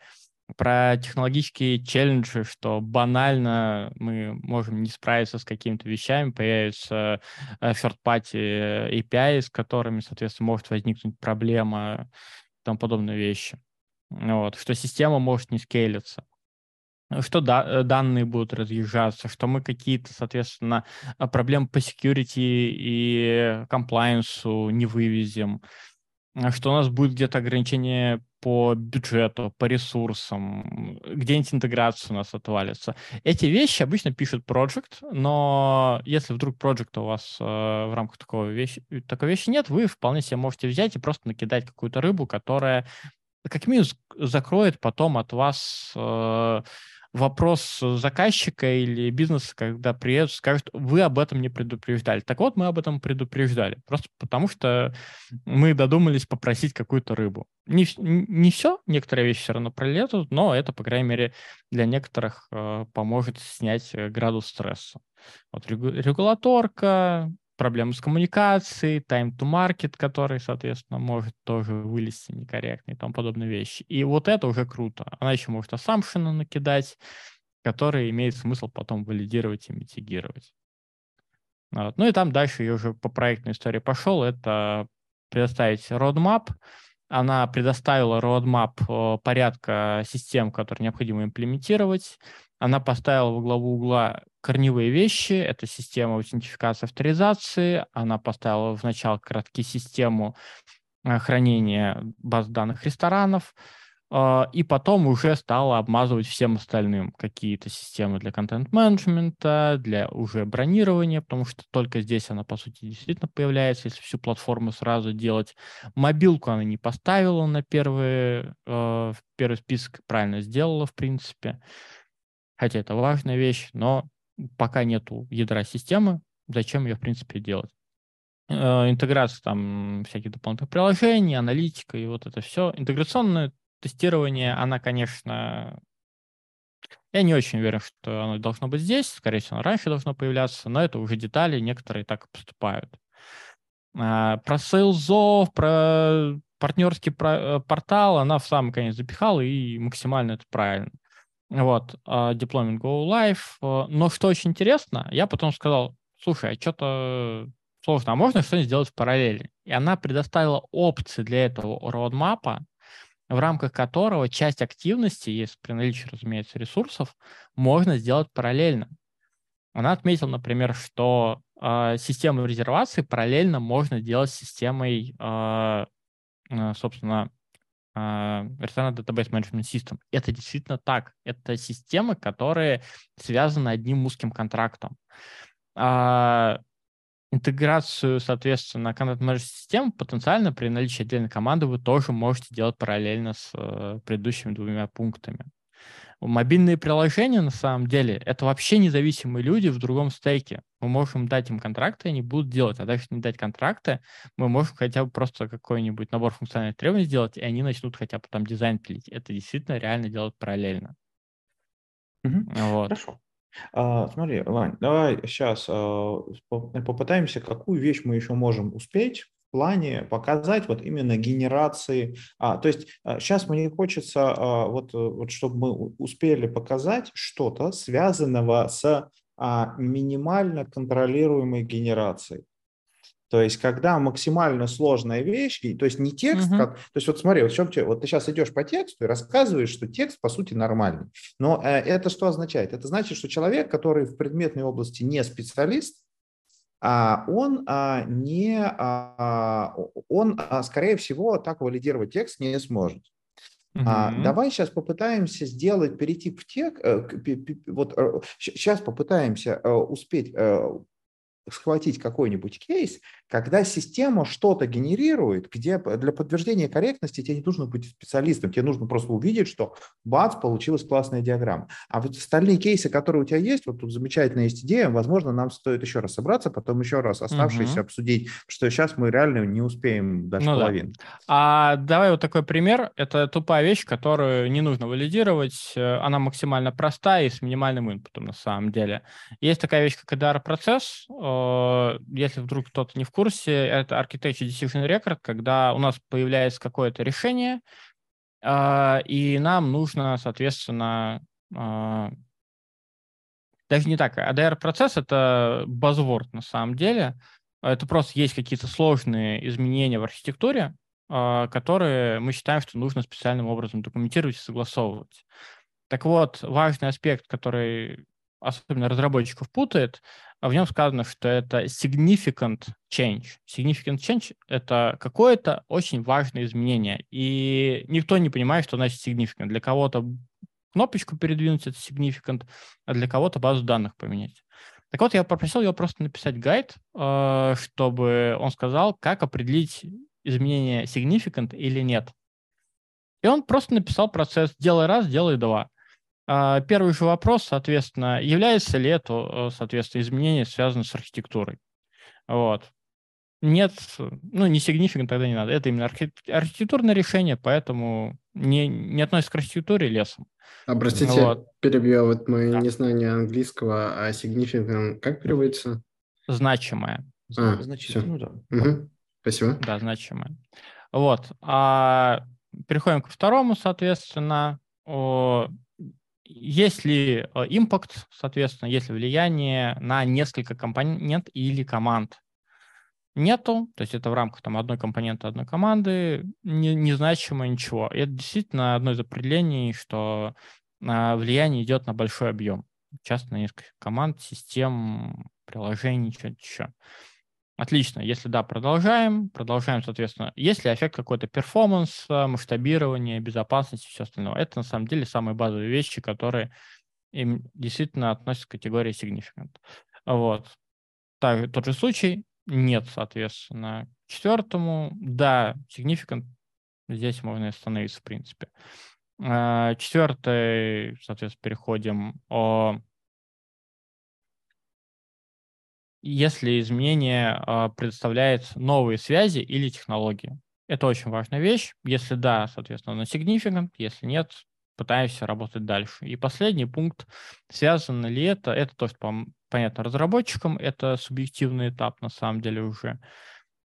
про технологические челленджи, что банально мы можем не справиться с какими-то вещами, появятся э, third-party API, с которыми, соответственно, может возникнуть проблема тому подобные вещи. Вот, что система может не скейлиться что да, э, данные будут разъезжаться, что мы какие-то, соответственно, проблемы по security и compliance не вывезем, а что у нас будет где-то ограничение по бюджету, по ресурсам, где-нибудь интеграция у нас отвалится. Эти вещи обычно пишет проект, но если вдруг проекта у вас э, в рамках такого вещи, такой вещи нет, вы вполне себе можете взять и просто накидать какую-то рыбу, которая как минимум закроет потом от вас э, вопрос заказчика или бизнеса, когда приедут, скажут, вы об этом не предупреждали. Так вот, мы об этом предупреждали, просто потому что мы додумались попросить какую-то рыбу. Не, не все, некоторые вещи все равно пролетут, но это, по крайней мере, для некоторых э, поможет снять э, градус стресса. Вот регуляторка, проблемы с коммуникацией, time to market, который, соответственно, может тоже вылезти некорректно и тому подобные вещи. И вот это уже круто. Она еще может ассампшены накидать, которые имеет смысл потом валидировать и митигировать. Вот. Ну и там дальше я уже по проектной истории пошел. Это предоставить roadmap. Она предоставила roadmap э, порядка систем, которые необходимо имплементировать. Она поставила во главу угла корневые вещи. Это система аутентификации авторизации. Она поставила в начало раз систему э, хранения баз данных ресторанов. Э, и потом уже стала обмазывать всем остальным какие-то системы для контент-менеджмента, для уже бронирования, потому что только здесь она, по сути, действительно появляется, если всю платформу сразу делать. Мобилку она не поставила на первый, э, первый список, правильно сделала, в принципе хотя это важная вещь, но пока нету ядра системы, зачем ее, в принципе, делать? Э, интеграция там всяких дополнительных приложений, аналитика и вот это все. Интеграционное тестирование, она, конечно, я не очень уверен, что оно должно быть здесь. Скорее всего, оно раньше должно появляться, но это уже детали, некоторые так поступают. А, про сейлзов, про партнерский э, портал она в самый конец запихала, и максимально это правильно. Вот, uh, deployment go live. Uh, но что очень интересно, я потом сказал, слушай, а что-то сложно, а можно что-нибудь сделать в параллели? И она предоставила опции для этого roadmap, в рамках которого часть активности, если при наличии, разумеется, ресурсов, можно сделать параллельно. Она отметила, например, что э, систему резервации параллельно можно делать системой, э, собственно, Restaurant Database Management System. Это действительно так. Это системы, которые связаны одним узким контрактом. А, интеграцию, соответственно, контент менеджмент систем потенциально при наличии отдельной команды вы тоже можете делать параллельно с э, предыдущими двумя пунктами. Мобильные приложения, на самом деле, это вообще независимые люди в другом стейке. Мы можем дать им контракты, они будут делать. А дальше не дать контракты, мы можем хотя бы просто какой-нибудь набор функциональных требований сделать, и они начнут хотя бы там дизайн пилить. Это действительно реально делать параллельно. Угу. Вот. Хорошо. А, смотри, Вань, давай сейчас а, попытаемся, какую вещь мы еще можем успеть плане показать вот именно генерации. А, то есть сейчас а, мне хочется, а, вот, э, вот чтобы мы успели показать что-то связанного с а, минимально контролируемой генерацией. То есть, когда максимально сложная вещь, то есть не текст, uh-huh. как, то есть вот смотри, вот, чем, вот ты сейчас идешь по тексту и рассказываешь, что текст по сути нормальный. Но э, это что означает? Это значит, что человек, который в предметной области не специалист, он а, не, а, он, скорее всего, так валидировать текст не сможет. Uh-huh. А, давай сейчас попытаемся сделать, перейти в текст, э, вот сейчас э, попытаемся э, успеть схватить какой-нибудь кейс, когда система что-то генерирует, где для подтверждения корректности тебе не нужно быть специалистом, тебе нужно просто увидеть, что бац, получилась классная диаграмма. А вот остальные кейсы, которые у тебя есть, вот тут замечательная есть идея, возможно, нам стоит еще раз собраться, потом еще раз оставшиеся угу. обсудить, что сейчас мы реально не успеем даже ну, половину. Да. А давай вот такой пример. Это тупая вещь, которую не нужно валидировать. Э, она максимально простая и с минимальным инпутом на самом деле. Есть такая вещь, как EDR-процесс, если вдруг кто-то не в курсе, это Architecture Decision Record, когда у нас появляется какое-то решение, А, и нам нужно, соответственно, а, даже не так. ADR-процесс — это buzzword на самом деле. Это просто есть какие-то сложные изменения в архитектуре, а, которые мы считаем, что нужно специальным образом документировать и согласовывать. Так вот, важный аспект, который особенно разработчиков путает, в нем сказано, что это significant change. Significant change — это какое-то очень важное изменение. И никто не понимает, что значит significant. Для кого-то кнопочку передвинуть — это significant, а для кого-то базу данных поменять. Так вот, я попросил его просто написать гайд, э, чтобы он сказал, как определить изменение significant или нет. И он просто написал процесс «делай раз, делай два». А, первый же вопрос, соответственно, является ли это, э, соответственно, изменение связано с архитектурой? Вот. Нет, ну, не significant тогда не надо. Это именно архитектурное решение, поэтому не, не относится к архитектуре лесом. А, простите, вот. перебью, вот мое да. незнание английского, а significant как переводится? Значимое. А, значительно, да. Угу. Спасибо. Да, значимое. Вот. А переходим к второму, соответственно. Есть ли э, импакт, соответственно, есть ли влияние на несколько компонент или команд? Нету, то есть это в рамках там, одной компоненты, одной команды, не, незначимо ничего. И это действительно одно из определений, что а, влияние идет на большой объем, часто на несколько команд, систем, приложений, что-то еще. Отлично. Если да, продолжаем. Продолжаем, соответственно. Есть ли эффект какой-то перформанс, масштабирование, безопасность и все остальное? Это на самом деле самые базовые вещи, которые им действительно относятся к категории significant. Вот. Так, тот же случай. Нет, соответственно. Четвертому, да, significant. Здесь можно остановиться, в принципе. А, Четвертый, соответственно, переходим о если изменение э, предоставляет новые связи или технологии. Это очень важная вещь. Если да, соответственно, на significant, если нет, пытаемся работать дальше. И последний пункт, связано ли это, это то, что понятно разработчикам, это субъективный этап на самом деле уже.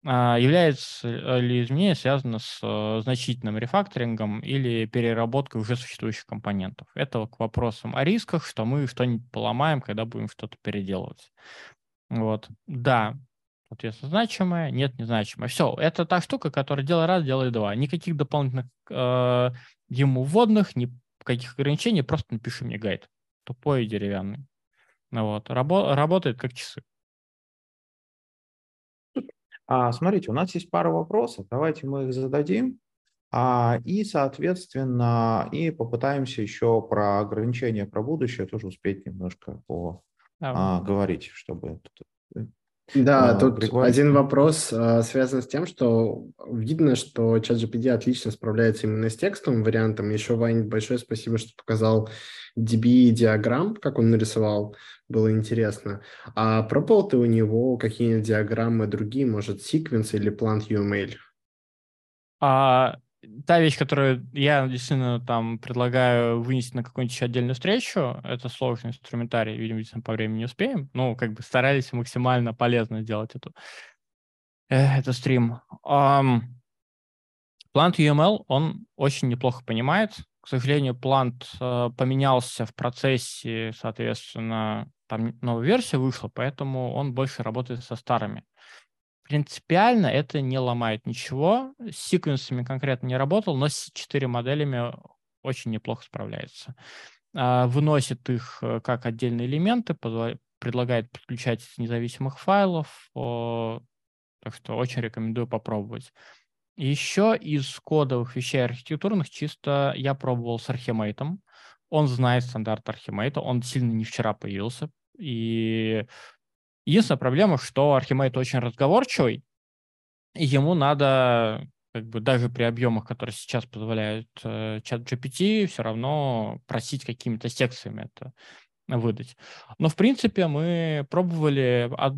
А является ли изменение связано с э, значительным рефакторингом или переработкой уже существующих компонентов? Это к вопросам о рисках, что мы что-нибудь поломаем, когда будем что-то переделывать. Вот. Да, соответственно, значимое, нет, незначимое. Все, это та штука, которая делай раз, делай два. Никаких дополнительных э, ему вводных, никаких ограничений, просто напиши мне гайд. Тупой и деревянный. Ну вот, рабо- работает как часы. А, смотрите, у нас есть пара вопросов. Давайте мы их зададим. А, и, соответственно, и попытаемся еще про ограничения, про будущее тоже успеть немножко по а, говорить, чтобы... Э, да, а, тут Григорий... один вопрос а, связан с тем, что видно, что ChatGPT отлично справляется именно с текстовым вариантом. Еще, Вань, большое спасибо, что показал DB-диаграмм, как он нарисовал. Было интересно. А пробовал ты у него какие-нибудь диаграммы другие, может, секвенс или plant UML? А, та вещь, которую я действительно там предлагаю вынести на какую-нибудь еще отдельную встречу, это сложный инструментарий, видимо, по времени не успеем. Ну, как бы старались максимально полезно сделать эту, э, это стрим. Um, Plant UML, он очень неплохо понимает. К сожалению, Plant uh, поменялся в процессе, соответственно, там новая версия вышла, поэтому он больше работает со старыми принципиально это не ломает ничего. С секвенсами конкретно не работал, но с 4 моделями очень неплохо справляется. А, выносит их э, как отдельные элементы, предлагает подключать из независимых файлов, так что очень рекомендую попробовать. Еще из кодовых вещей архитектурных чисто я пробовал с Archimate. Он знает стандарт Archimate, он сильно не вчера появился, и Единственная проблема, что Архимед очень разговорчивый, и ему надо как бы даже при объемах, которые сейчас позволяют э, чат GPT, все равно просить какими-то секциями это выдать. Но, в принципе, мы пробовали од,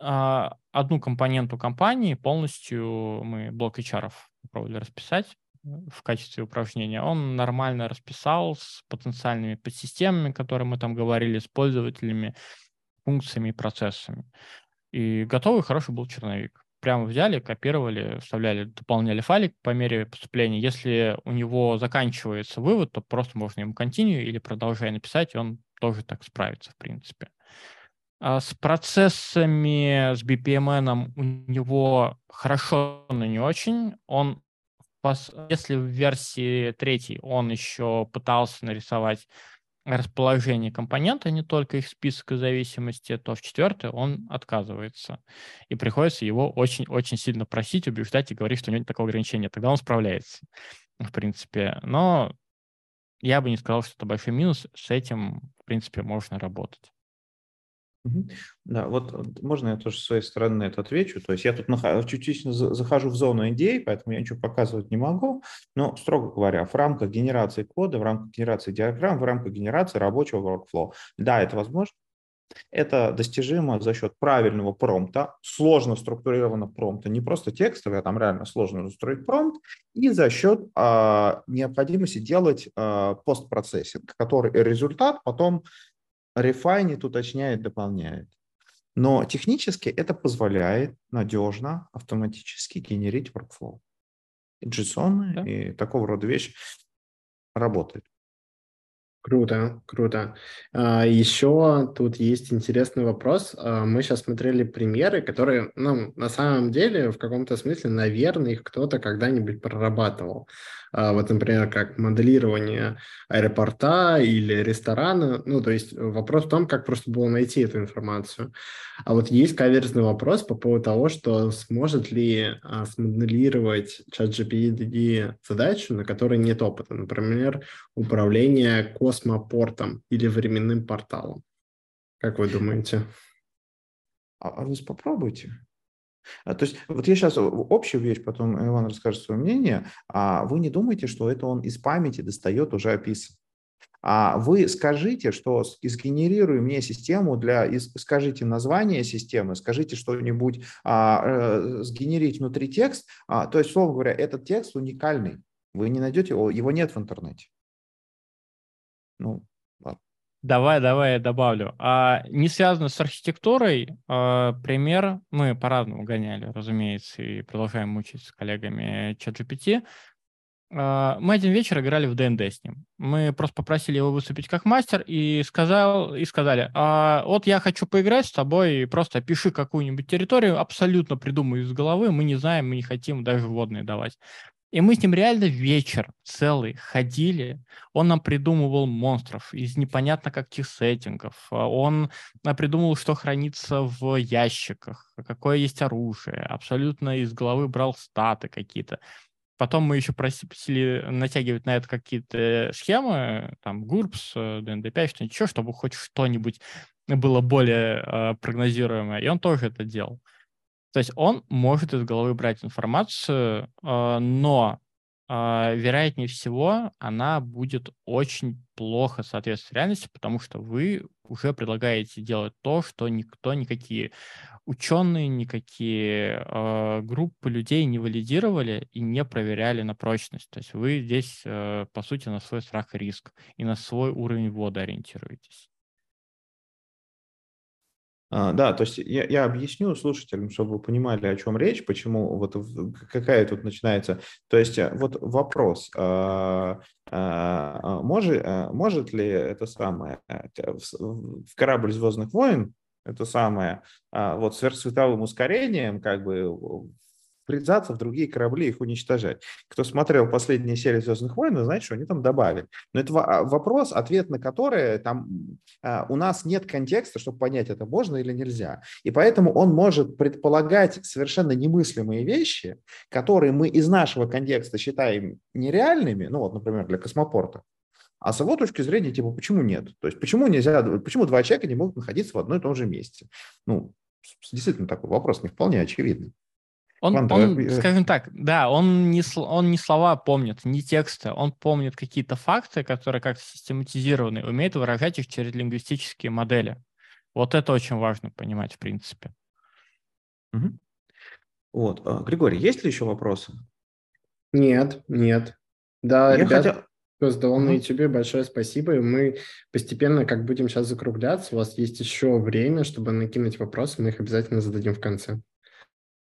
а, одну компоненту компании, полностью мы блок HR пробовали расписать в качестве упражнения. Он нормально расписал с потенциальными подсистемами, которые мы там говорили, с пользователями, функциями и процессами. И готовый хороший был черновик. прямо взяли, копировали, вставляли, дополняли файлик по мере поступления. Если у него заканчивается вывод, то просто можно ему continue или продолжай написать, и он тоже так справится, в принципе. А с процессами, с BPMN у него хорошо, но не очень. Он, если в версии третьей он еще пытался нарисовать расположение компонента, не только их список и зависимости, то в четвертой он отказывается. И приходится его очень-очень сильно просить, убеждать и говорить, что у него нет такого ограничения. Тогда он справляется, в принципе. Но я бы не сказал, что это большой минус. С этим, в принципе, можно работать. Да, вот можно я тоже с своей стороны это отвечу. То есть я тут чуть-чуть захожу в зону идей, поэтому я ничего показывать не могу. Но, строго говоря, в рамках генерации кода, в рамках генерации диаграмм, в рамках генерации рабочего workflow, да, это возможно. Это достижимо за счет правильного промпта, сложно структурированного промпта, не просто текстовый, а там реально сложно устроить промпт, и за счет а, необходимости делать а, постпроцессинг, который результат потом рефайнит, уточняет, дополняет. Но технически это позволяет надежно, автоматически генерить workflow. И JSON да. и такого рода вещи работают. Круто, круто. А, еще тут есть интересный вопрос. А, мы сейчас смотрели примеры, которые, ну, на самом деле, в каком-то смысле, наверное, их кто-то когда-нибудь прорабатывал. А, вот, например, как моделирование аэропорта или ресторана. Ну, то есть вопрос в том, как просто было найти эту информацию. А вот есть каверзный вопрос по поводу того, что сможет ли а, смоделировать ChatGPT задачу, на которой нет опыта. Например, управление космопортом или временным порталом. Как вы думаете? А, а вы попробуйте. А, то есть вот я сейчас общую вещь, потом Иван расскажет свое мнение, а вы не думайте, что это он из памяти достает уже описан. А вы скажите, что сгенерируй мне систему для, скажите название системы, скажите что-нибудь, а, э, сгенерить внутри текст. А, то есть, слово говоря, этот текст уникальный. Вы не найдете его, его нет в интернете. Ну, Давай, давай я добавлю. А, не связано с архитектурой. А, пример, мы по-разному гоняли, разумеется, и продолжаем мучить с коллегами ChatGPT. А, мы один вечер играли в ДНД с ним. Мы просто попросили его выступить как мастер и, сказал, и сказали, а, вот я хочу поиграть с тобой, просто пиши какую-нибудь территорию, абсолютно придумай из головы, мы не знаем, мы не хотим даже вводные давать. И мы с ним реально вечер целый ходили. Он нам придумывал монстров из непонятно каких сеттингов. А он придумывал, что хранится в ящиках, какое есть оружие. Абсолютно из головы брал статы какие-то. Потом мы еще просили натягивать на это какие-то схемы, там, GURPS, DND5, что-нибудь еще, чтобы хоть что-нибудь было более э, прогнозируемое. И он тоже это делал. То есть он может из головы брать информацию, а, но а, вероятнее всего она будет очень плохо соответствовать реальности, потому что вы уже предлагаете делать то, что никто, никакие ученые, никакие э, группы людей не валидировали и не проверяли на прочность. То есть вы здесь, э, по сути, на свой страх и риск и на свой уровень ввода ориентируетесь. А, да, то есть я, я объясню слушателям, чтобы вы понимали, о чем речь, почему вот какая тут начинается. То есть э, вот вопрос, а, а, может, может ли это самое в корабль Звездных войн это самое, вот сверхсветовым ускорением, как бы врезаться в другие корабли, их уничтожать. Кто смотрел последние серии «Звездных войн», знает, что они там добавили. Но это а, вопрос, ответ на который там а, у нас нет контекста, чтобы понять, это можно или нельзя. И поэтому он может предполагать совершенно немыслимые вещи, которые мы из нашего контекста считаем нереальными, ну вот, например, для космопорта, а с его точки зрения, типа, почему нет? То есть почему нельзя, почему два человека не могут находиться в одном и том же месте? Ну, действительно такой вопрос не вполне очевидный. Он, он, скажем так, да, он не, он не слова помнит, не тексты, он помнит какие-то факты, которые как-то систематизированы, умеет выражать их через лингвистические модели. Вот это очень важно понимать, в принципе. Угу. Вот. А, Григорий, есть ли еще вопросы? Нет, нет. Да, Я ребят, хотел... кто задавал угу. на YouTube, большое спасибо. И мы постепенно, как будем сейчас закругляться, у вас есть еще время, чтобы накинуть вопросы, мы их обязательно зададим в конце.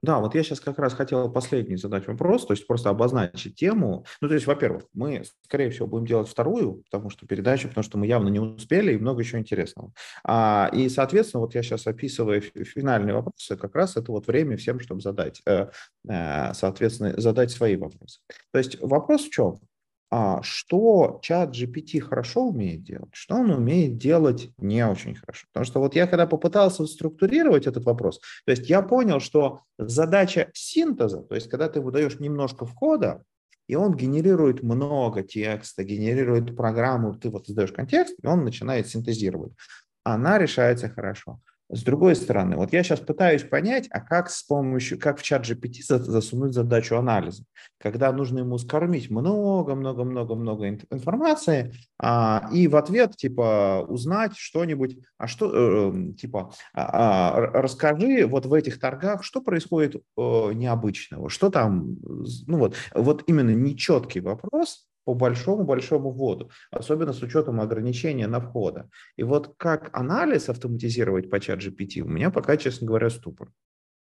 Да, вот я сейчас как раз хотел последний задать вопрос, то есть просто обозначить тему. Ну, то есть, во-первых, мы, скорее всего, будем делать вторую, потому что передачу, потому что мы явно не успели, и много еще интересного. А, и, соответственно, вот я сейчас описываю финальные вопросы, как раз это вот время всем, чтобы задать, э, э, соответственно, задать свои вопросы. То есть вопрос в чем? А, что чат GPT хорошо умеет делать, что он умеет делать не очень хорошо. Потому что вот я когда попытался структурировать этот вопрос, то есть я понял, что задача синтеза, то есть когда ты выдаешь немножко входа, и он генерирует много текста, генерирует программу, ты вот задаешь контекст, и он начинает синтезировать. Она решается хорошо. С другой стороны, вот я сейчас пытаюсь понять, а как с помощью, как в чат GPT засунуть задачу анализа, когда нужно ему скормить много-много-много-много информации, а, и в ответ, типа, узнать что-нибудь, а что, э, эм, типа, а, а, расскажи вот в этих торгах, что происходит э, необычного, что там, ну вот, вот именно нечеткий вопрос, по большому-большому вводу, особенно с учетом ограничения на входа. И вот как анализ автоматизировать по чат GPT, у меня пока, честно говоря, ступор.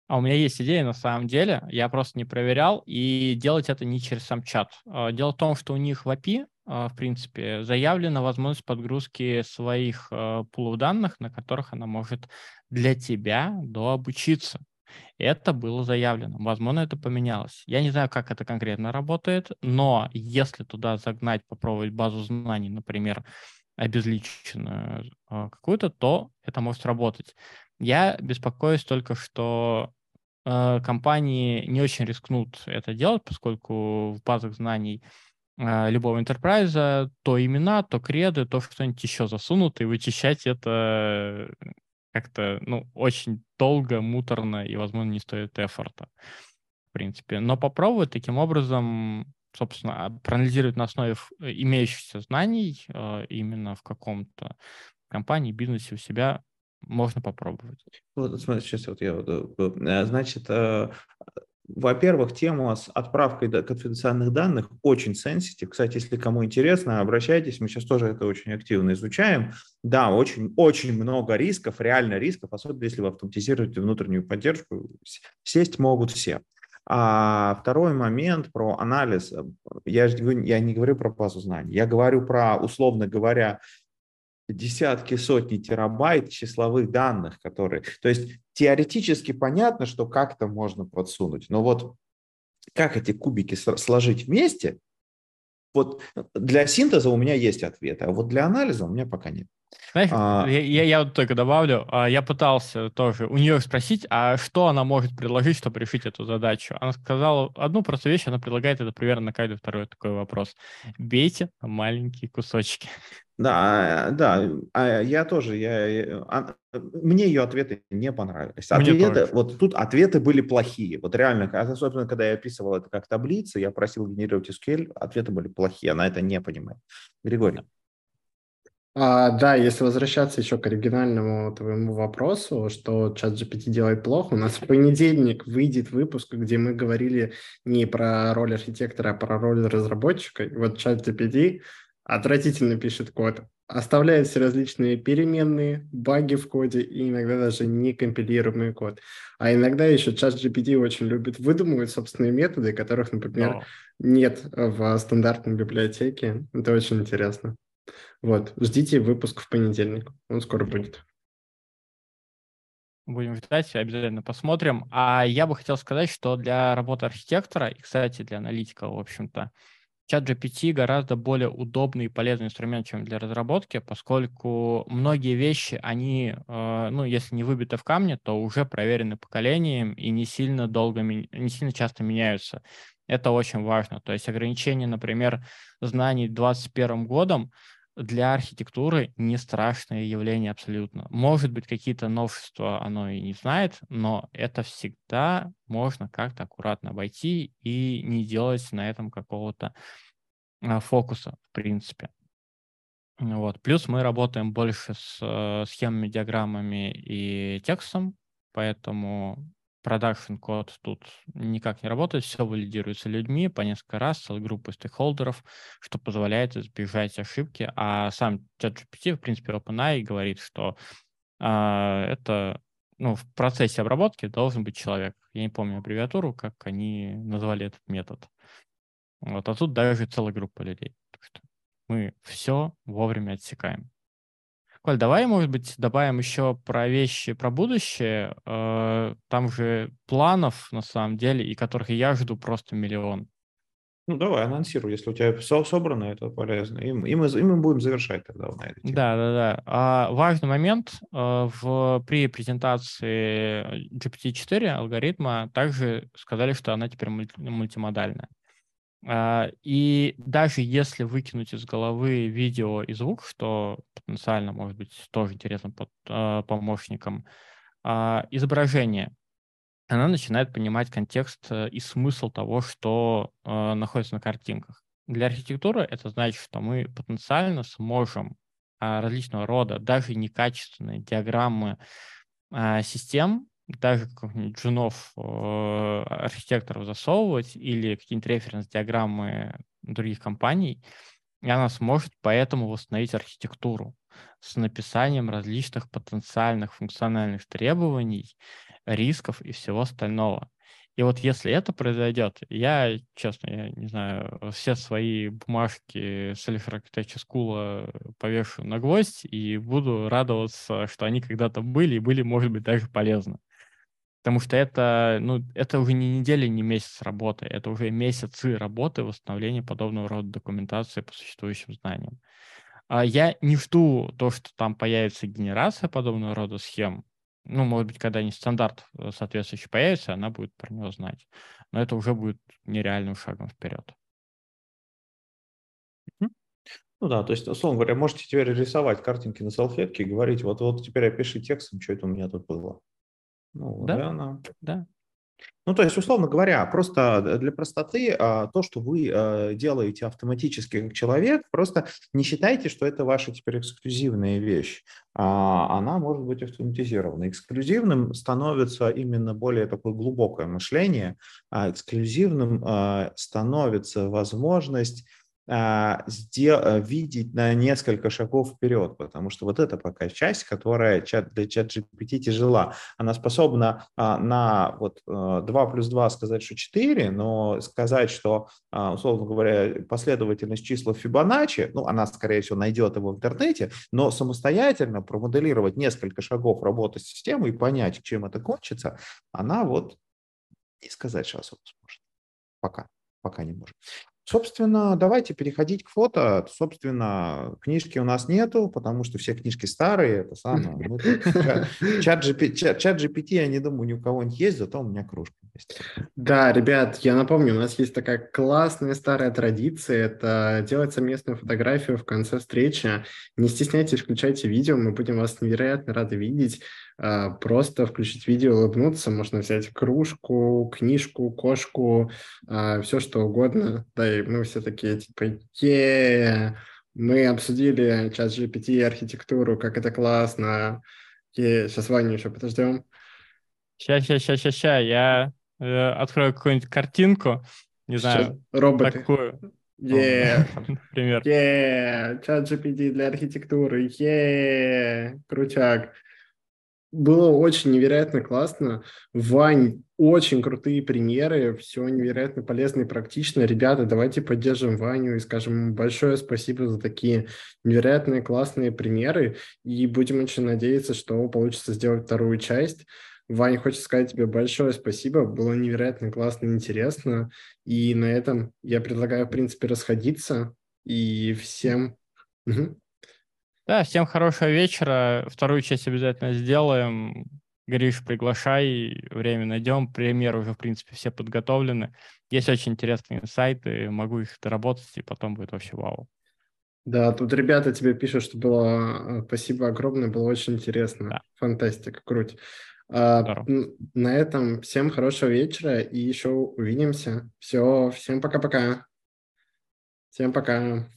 А у меня есть идея на самом деле, я просто не проверял, и делать это не через сам чат. А, дело в том, что у них в API, а, в принципе, заявлена возможность подгрузки своих а, пулов данных, на которых она может для тебя дообучиться. Это было заявлено. Возможно, это поменялось. Я не знаю, как это конкретно работает, но если туда загнать, попробовать базу знаний, например, обезличенную а, какую-то, то это может работать. Я беспокоюсь только, что э, компании не очень рискнут это делать, поскольку в базах знаний э, любого интерпрайза то имена, то креды, то что-нибудь еще засунут, и вычищать это как-то, ну, очень долго, муторно и, возможно, не стоит эфорта, в принципе. Но попробовать таким образом, собственно, а, проанализировать на основе э, имеющихся знаний э, именно в каком-то компании, бизнесе у себя можно попробовать. Вот, смотри, сейчас вот я, э, значит, во-первых, тема с отправкой конфиденциальных данных очень сенситив. Кстати, если кому интересно, обращайтесь, мы сейчас тоже это очень активно изучаем. Да, очень, очень много рисков, реально рисков, особенно если вы автоматизируете внутреннюю поддержку, сесть могут все. А второй момент про анализ. Я, я не говорю про базу знаний, я говорю про, условно говоря, десятки, сотни терабайт числовых данных, которые... То есть теоретически понятно, что как-то можно подсунуть, но вот как эти кубики сложить вместе, вот для синтеза у меня есть ответы, а вот для анализа у меня пока нет. Знаешь, а, я, я вот только добавлю, а, я пытался тоже у нее спросить, а что она может предложить, чтобы решить эту задачу. Она сказала одну простую вещь, она предлагает это примерно на каждый второй такой вопрос. Бейте маленькие кусочки. Да, да, а я тоже, я, а, мне ее ответы не понравились. Ответы, вот тут ответы были плохие, вот реально, особенно когда я описывал это как таблицы, я просил генерировать SQL, ответы были плохие, она это не понимает. Григорий. А, да, если возвращаться еще к оригинальному твоему вопросу, что чат GPT делает плохо, у нас в понедельник выйдет выпуск, где мы говорили не про роль архитектора, а про роль разработчика. И вот чат GPT отвратительно пишет код, оставляет все различные переменные, баги в коде и иногда даже некомпилируемый код. А иногда еще чат GPT очень любит выдумывать собственные методы, которых, например, oh. нет в стандартной библиотеке. Это очень интересно. Вот, ждите выпуск в понедельник, он скоро будет. Будем ждать, обязательно посмотрим. А я бы хотел сказать, что для работы архитектора, и, кстати, для аналитика, в общем-то, чат GPT гораздо более удобный и полезный инструмент, чем для разработки, поскольку многие вещи, они, э, ну, если не выбиты в камне, то уже проверены поколением и не сильно долго, не сильно часто меняются. Это очень важно. То есть ограничение, например, знаний 21 годом для архитектуры не страшное явление абсолютно. Может быть, какие-то новшества оно и не знает, но это всегда можно как-то аккуратно обойти и не делать на этом какого-то а, фокуса, в принципе. Вот. Плюс мы работаем больше с э, схемами, диаграммами и текстом, поэтому продакшн код тут никак не работает, все валидируется людьми по несколько раз, целой группой стейкхолдеров, что позволяет избежать ошибки. А сам ChatGPT, в принципе, OpenAI говорит, что э, это ну, в процессе обработки должен быть человек. Я не помню аббревиатуру, как они назвали этот метод. Вот, а тут даже целая группа людей. Мы все вовремя отсекаем. Коль, давай, может быть, добавим еще про вещи, про будущее. Э, там же планов, на самом деле, и которых я жду просто миллион. Ну, давай, анонсируй, если у тебя все собрано, это полезно. И, и, мы, и мы будем завершать тогда на этой теме. Да, да, да. А, важный момент э, в, при презентации GPT-4 алгоритма также сказали, что она теперь мультимодальная. А, и даже если выкинуть из головы видео и звук, что потенциально может быть тоже интересным под, э, помощником, э, изображение, она начинает понимать контекст э, и смысл того, что э, находится на картинках. Для архитектуры это значит, что мы потенциально сможем различного рода, даже некачественные диаграммы э, систем даже каких-нибудь джунов э, архитекторов засовывать или какие-нибудь референс-диаграммы других компаний, и она сможет поэтому восстановить архитектуру с написанием различных потенциальных функциональных требований, рисков и всего остального. И вот если это произойдет, я, честно, я не знаю, все свои бумажки с Architecture School повешу на гвоздь и буду радоваться, что они когда-то были и были, может быть, даже полезны. Потому что это, ну, это уже не неделя, не месяц работы, это уже месяцы работы восстановления подобного рода документации по существующим знаниям. А я не жду то, что там появится генерация подобного рода схем. Ну, может быть, когда-нибудь стандарт э, соответствующий появится, она будет про него знать. Но это уже будет нереальным шагом вперед. Ну да, то есть, условно говоря, можете теперь рисовать картинки на салфетке и говорить, вот, вот теперь опиши текстом, что это у меня тут было. Ну, да, наверное. да. Ну, то есть, условно говоря, просто для простоты а, то, что вы а, делаете автоматически как человек, просто не считайте, что это ваша теперь эксклюзивная вещь. А, она может быть автоматизирована. Эксклюзивным становится именно более такое глубокое мышление, а эксклюзивным становится возможность а, э, видеть на несколько шагов вперед, потому что вот это пока часть, которая для чат GPT тяжела. Она способна а, на вот 2 э, плюс 2 сказать, что 4, но сказать, что, а, условно говоря, последовательность числа Фибоначчи, ну, она, скорее всего, найдет его в интернете, но самостоятельно промоделировать несколько шагов работы системы и понять, чем это кончится, она вот не сказать, что особо сможет. Пока пока не можем. Собственно, давайте переходить к фото. Собственно, книжки у нас нету, потому что все книжки старые. Это самое. Мы чат, GPT, чат, GPT, я не думаю, ни у кого-нибудь есть, зато у меня кружка есть. Да, ребят, я напомню, у нас есть такая классная старая традиция. Это делать совместную фотографию в конце встречи. Не стесняйтесь, включайте видео, мы будем вас невероятно рады видеть. А, просто включить видео, улыбнуться, можно взять кружку, книжку, кошку, а, все что угодно. Да, и мы все такие, типа, е мы обсудили чат GPT и архитектуру, как это классно. Е сейчас Ваню еще подождем. Сейчас, сейчас, сейчас, сейчас, сейчас. Я э, открою какую-нибудь картинку, не сейчас знаю, роботы. такую. Yeah. (laughs) Например. Yeah. Чат GPT для архитектуры. Yeah. Крутяк. Было очень невероятно классно. Вань, очень крутые примеры, все невероятно полезно и практично. Ребята, давайте поддержим Ваню и скажем большое спасибо за такие невероятные классные примеры. И будем очень надеяться, что получится сделать вторую часть. Ваня, хочет сказать тебе большое спасибо. Было невероятно классно и интересно. И на этом я предлагаю, в принципе, расходиться. И всем... Угу. Да, всем хорошего вечера. Вторую часть обязательно сделаем. Гриш, приглашай, время найдем. Примеры уже, в принципе, все подготовлены. Есть очень интересные сайты, могу их доработать, и потом будет вообще вау. Да, тут ребята тебе пишут, что было... Э, спасибо огромное, было очень интересно. Да. Фантастика, круть. А, на этом всем хорошего вечера и еще увидимся. Все, всем пока-пока. Всем пока.